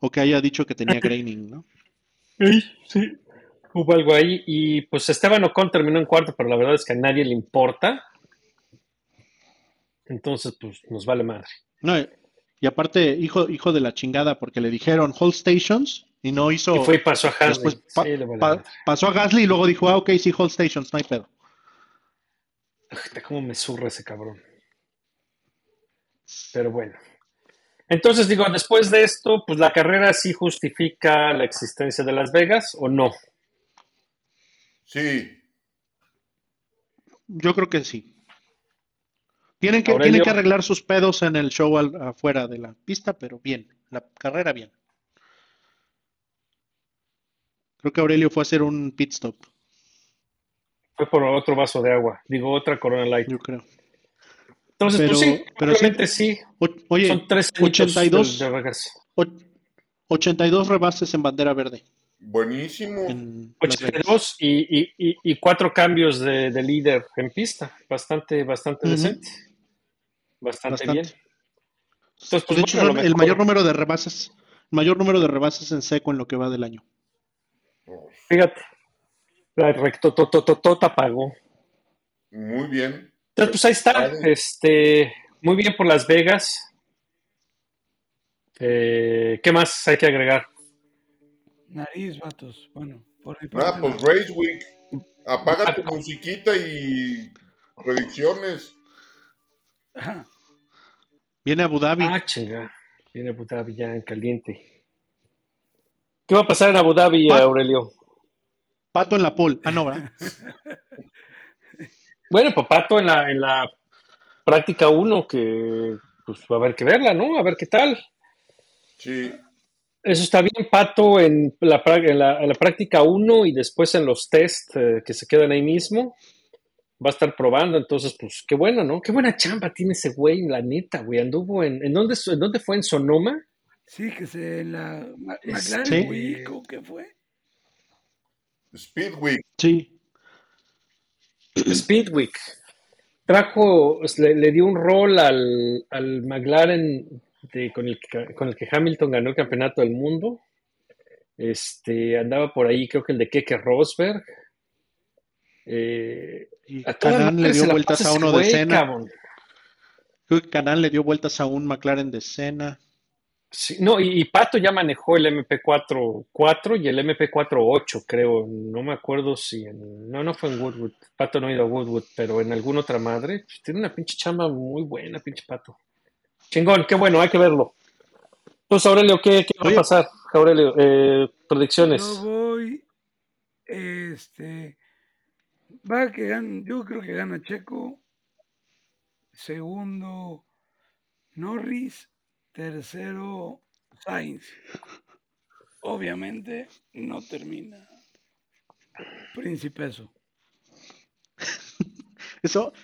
o que haya dicho que tenía graining, ¿no? Ey, sí, hubo algo ahí. Y pues Esteban Ocon terminó en cuarto, pero la verdad es que a nadie le importa. Entonces, pues nos vale madre. No, y aparte, hijo, hijo de la chingada, porque le dijeron hold stations Y no hizo. Y fue y pasó a Hasley. después pa- Sí, le vale pa- madre. pasó a Gasly y luego dijo, ah, ok, sí, hold stations, no hay pedo. Cómo me zurra ese cabrón. Pero bueno. Entonces digo, después de esto, pues la carrera sí justifica la existencia de Las Vegas o no. Sí, Yo creo que sí. Tienen que, Aurelio. tienen que arreglar sus pedos en el show al- afuera de la pista, pero bien. La carrera bien. Creo que Aurelio fue a hacer un pit stop, Fue por otro vaso de agua. Digo, otra Corona Light. yo creo. Entonces, pues Pero- sí, pero sí. sí. O- oye, Son tres añitos 82, de, de och- 82 rebases en bandera verde. buenísimo. En Las Vegas. 82 y, y, y, y cuatro cambios de, de líder en pista. Bastante, bastante Ujú. decente. Bastante, Bastante. bien. Entonces, pues, de hecho, bueno, el mayor número de rebases, mayor número de rebases en seco en lo que va del año. Fíjate, la rectotototota pagó. Muy bien. Entonces, pues ahí está. Este, muy bien por Las Vegas. Eh, ¿Qué más hay que agregar? Nariz, vatos. Bueno, por mi Ah, parte. pues Race Week. Apaga tu musiquita y predicciones. Ajá. Viene Abu Dhabi. Ah, chinga. Viene Abu Dhabi ya en caliente. ¿Qué va a pasar en Abu Dhabi, Aurelio? Pato en la pole. Ah, no, ¿verdad? Bueno, Papato en la, en la práctica 1, que pues va a haber que verla, ¿no? A ver qué tal. Sí. Eso está bien, Pato en la, en la, en la práctica 1 y después en los test eh, que se quedan ahí mismo. Va a estar probando, entonces, pues qué bueno, ¿no? Qué buena chamba tiene ese güey, la neta, güey. Anduvo en. ¿En dónde, en dónde fue? ¿En Sonoma? Sí, que se la Ma- Este- McLaren Week, ¿o qué fue? Speed Week. Sí. Speedweek. Trajo, le, le dio un rol al, al McLaren de- con, el que, con el que Hamilton ganó el campeonato del mundo. Este, andaba por ahí, creo que el de Keke Rosberg. Eh, Y Canán le dio vueltas a uno de güey, Senna. cabrón. Canán le dio vueltas a un McLaren de Senna. Sí, no, y, y Pato ya manejó el MP4 4 y el MP4 8, creo. No me acuerdo si en. No, no fue en Woodwood. Pato no ha ido a Woodwood, pero en alguna otra madre. Pues, tiene una pinche chamba muy buena, pinche Pato. Chingón, qué bueno, hay que verlo. Entonces, Aurelio, ¿qué, qué va a pasar? Aurelio, eh, predicciones. Yo voy, este, va que gana, yo creo que gana Checo, segundo Norris, tercero Sainz. Obviamente no termina Principeso. Eso,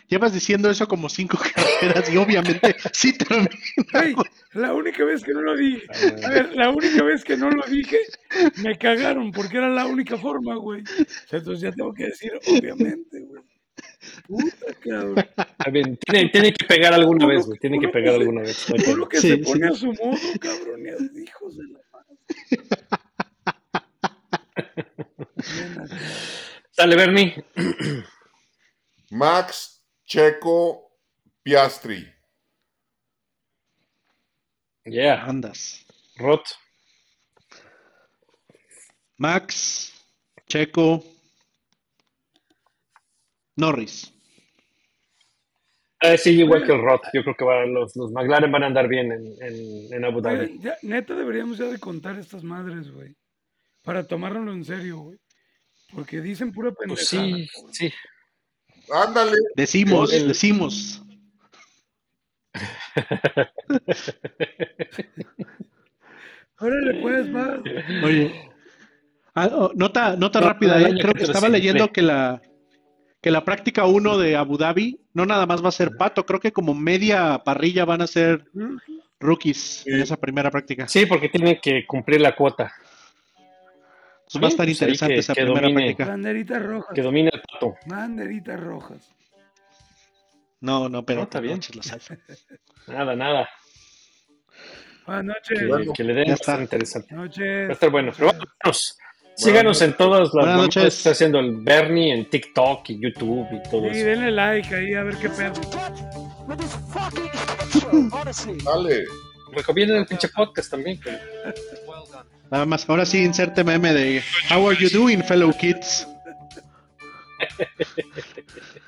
llevas diciendo eso como cinco carreras y obviamente sí termina. Ay, la única vez que no lo dije, a ver, la única vez que no lo dije, me cagaron porque era la única forma, güey. O sea, Entonces ya tengo que decir, obviamente, güey. Puta, cabrón. A ver, tiene, tiene que pegar alguna vez, güey. Tiene que pegar que se- alguna vez. Uno que Sí, se sí. pone a su modo, cabrón, y hijos de la madre. Bien acá. Dale, Bernie. Max, Checo, Piastri. Yeah, Andas. Rot. Max, Checo, Norris. Eh, sí, igual que el Rot. Yo creo que los, los McLaren van a andar bien en, en, en Abu Dhabi. Ya, neta deberíamos ya de contar estas madres, güey. Para tomárnoslo en serio, güey. Porque dicen pura pendejada. Pues sí, sí. Ándale. Decimos, El- decimos. Órale, pues, va. Oye. Ah, oh, nota nota No, rápida, eh. Creo que estaba leyendo que la que la práctica 1 de Abu Dhabi no nada más va a ser pato, creo que como media parrilla van a ser rookies en esa primera práctica. Sí, porque tiene que cumplir la cuota. Va a estar pues interesante que- esa que primera domine. práctica. Banderitas rojas. Que domine el pato. Banderitas rojas. No, no, pero No, está bien. Nada, nada. Buenas noches. Que, Bueno, que le den ya va a estar está. interesante. noches. Va a estar bueno. Pero vámonos. Síganos en todas las noches. que está haciendo el Bernie en TikTok y YouTube y todo Sí, eso. denle like ahí a ver qué pedo. Dale. recomienden el pinche podcast también. que- Nada más, ahora sí inserte meme de How are you doing, fellow kids?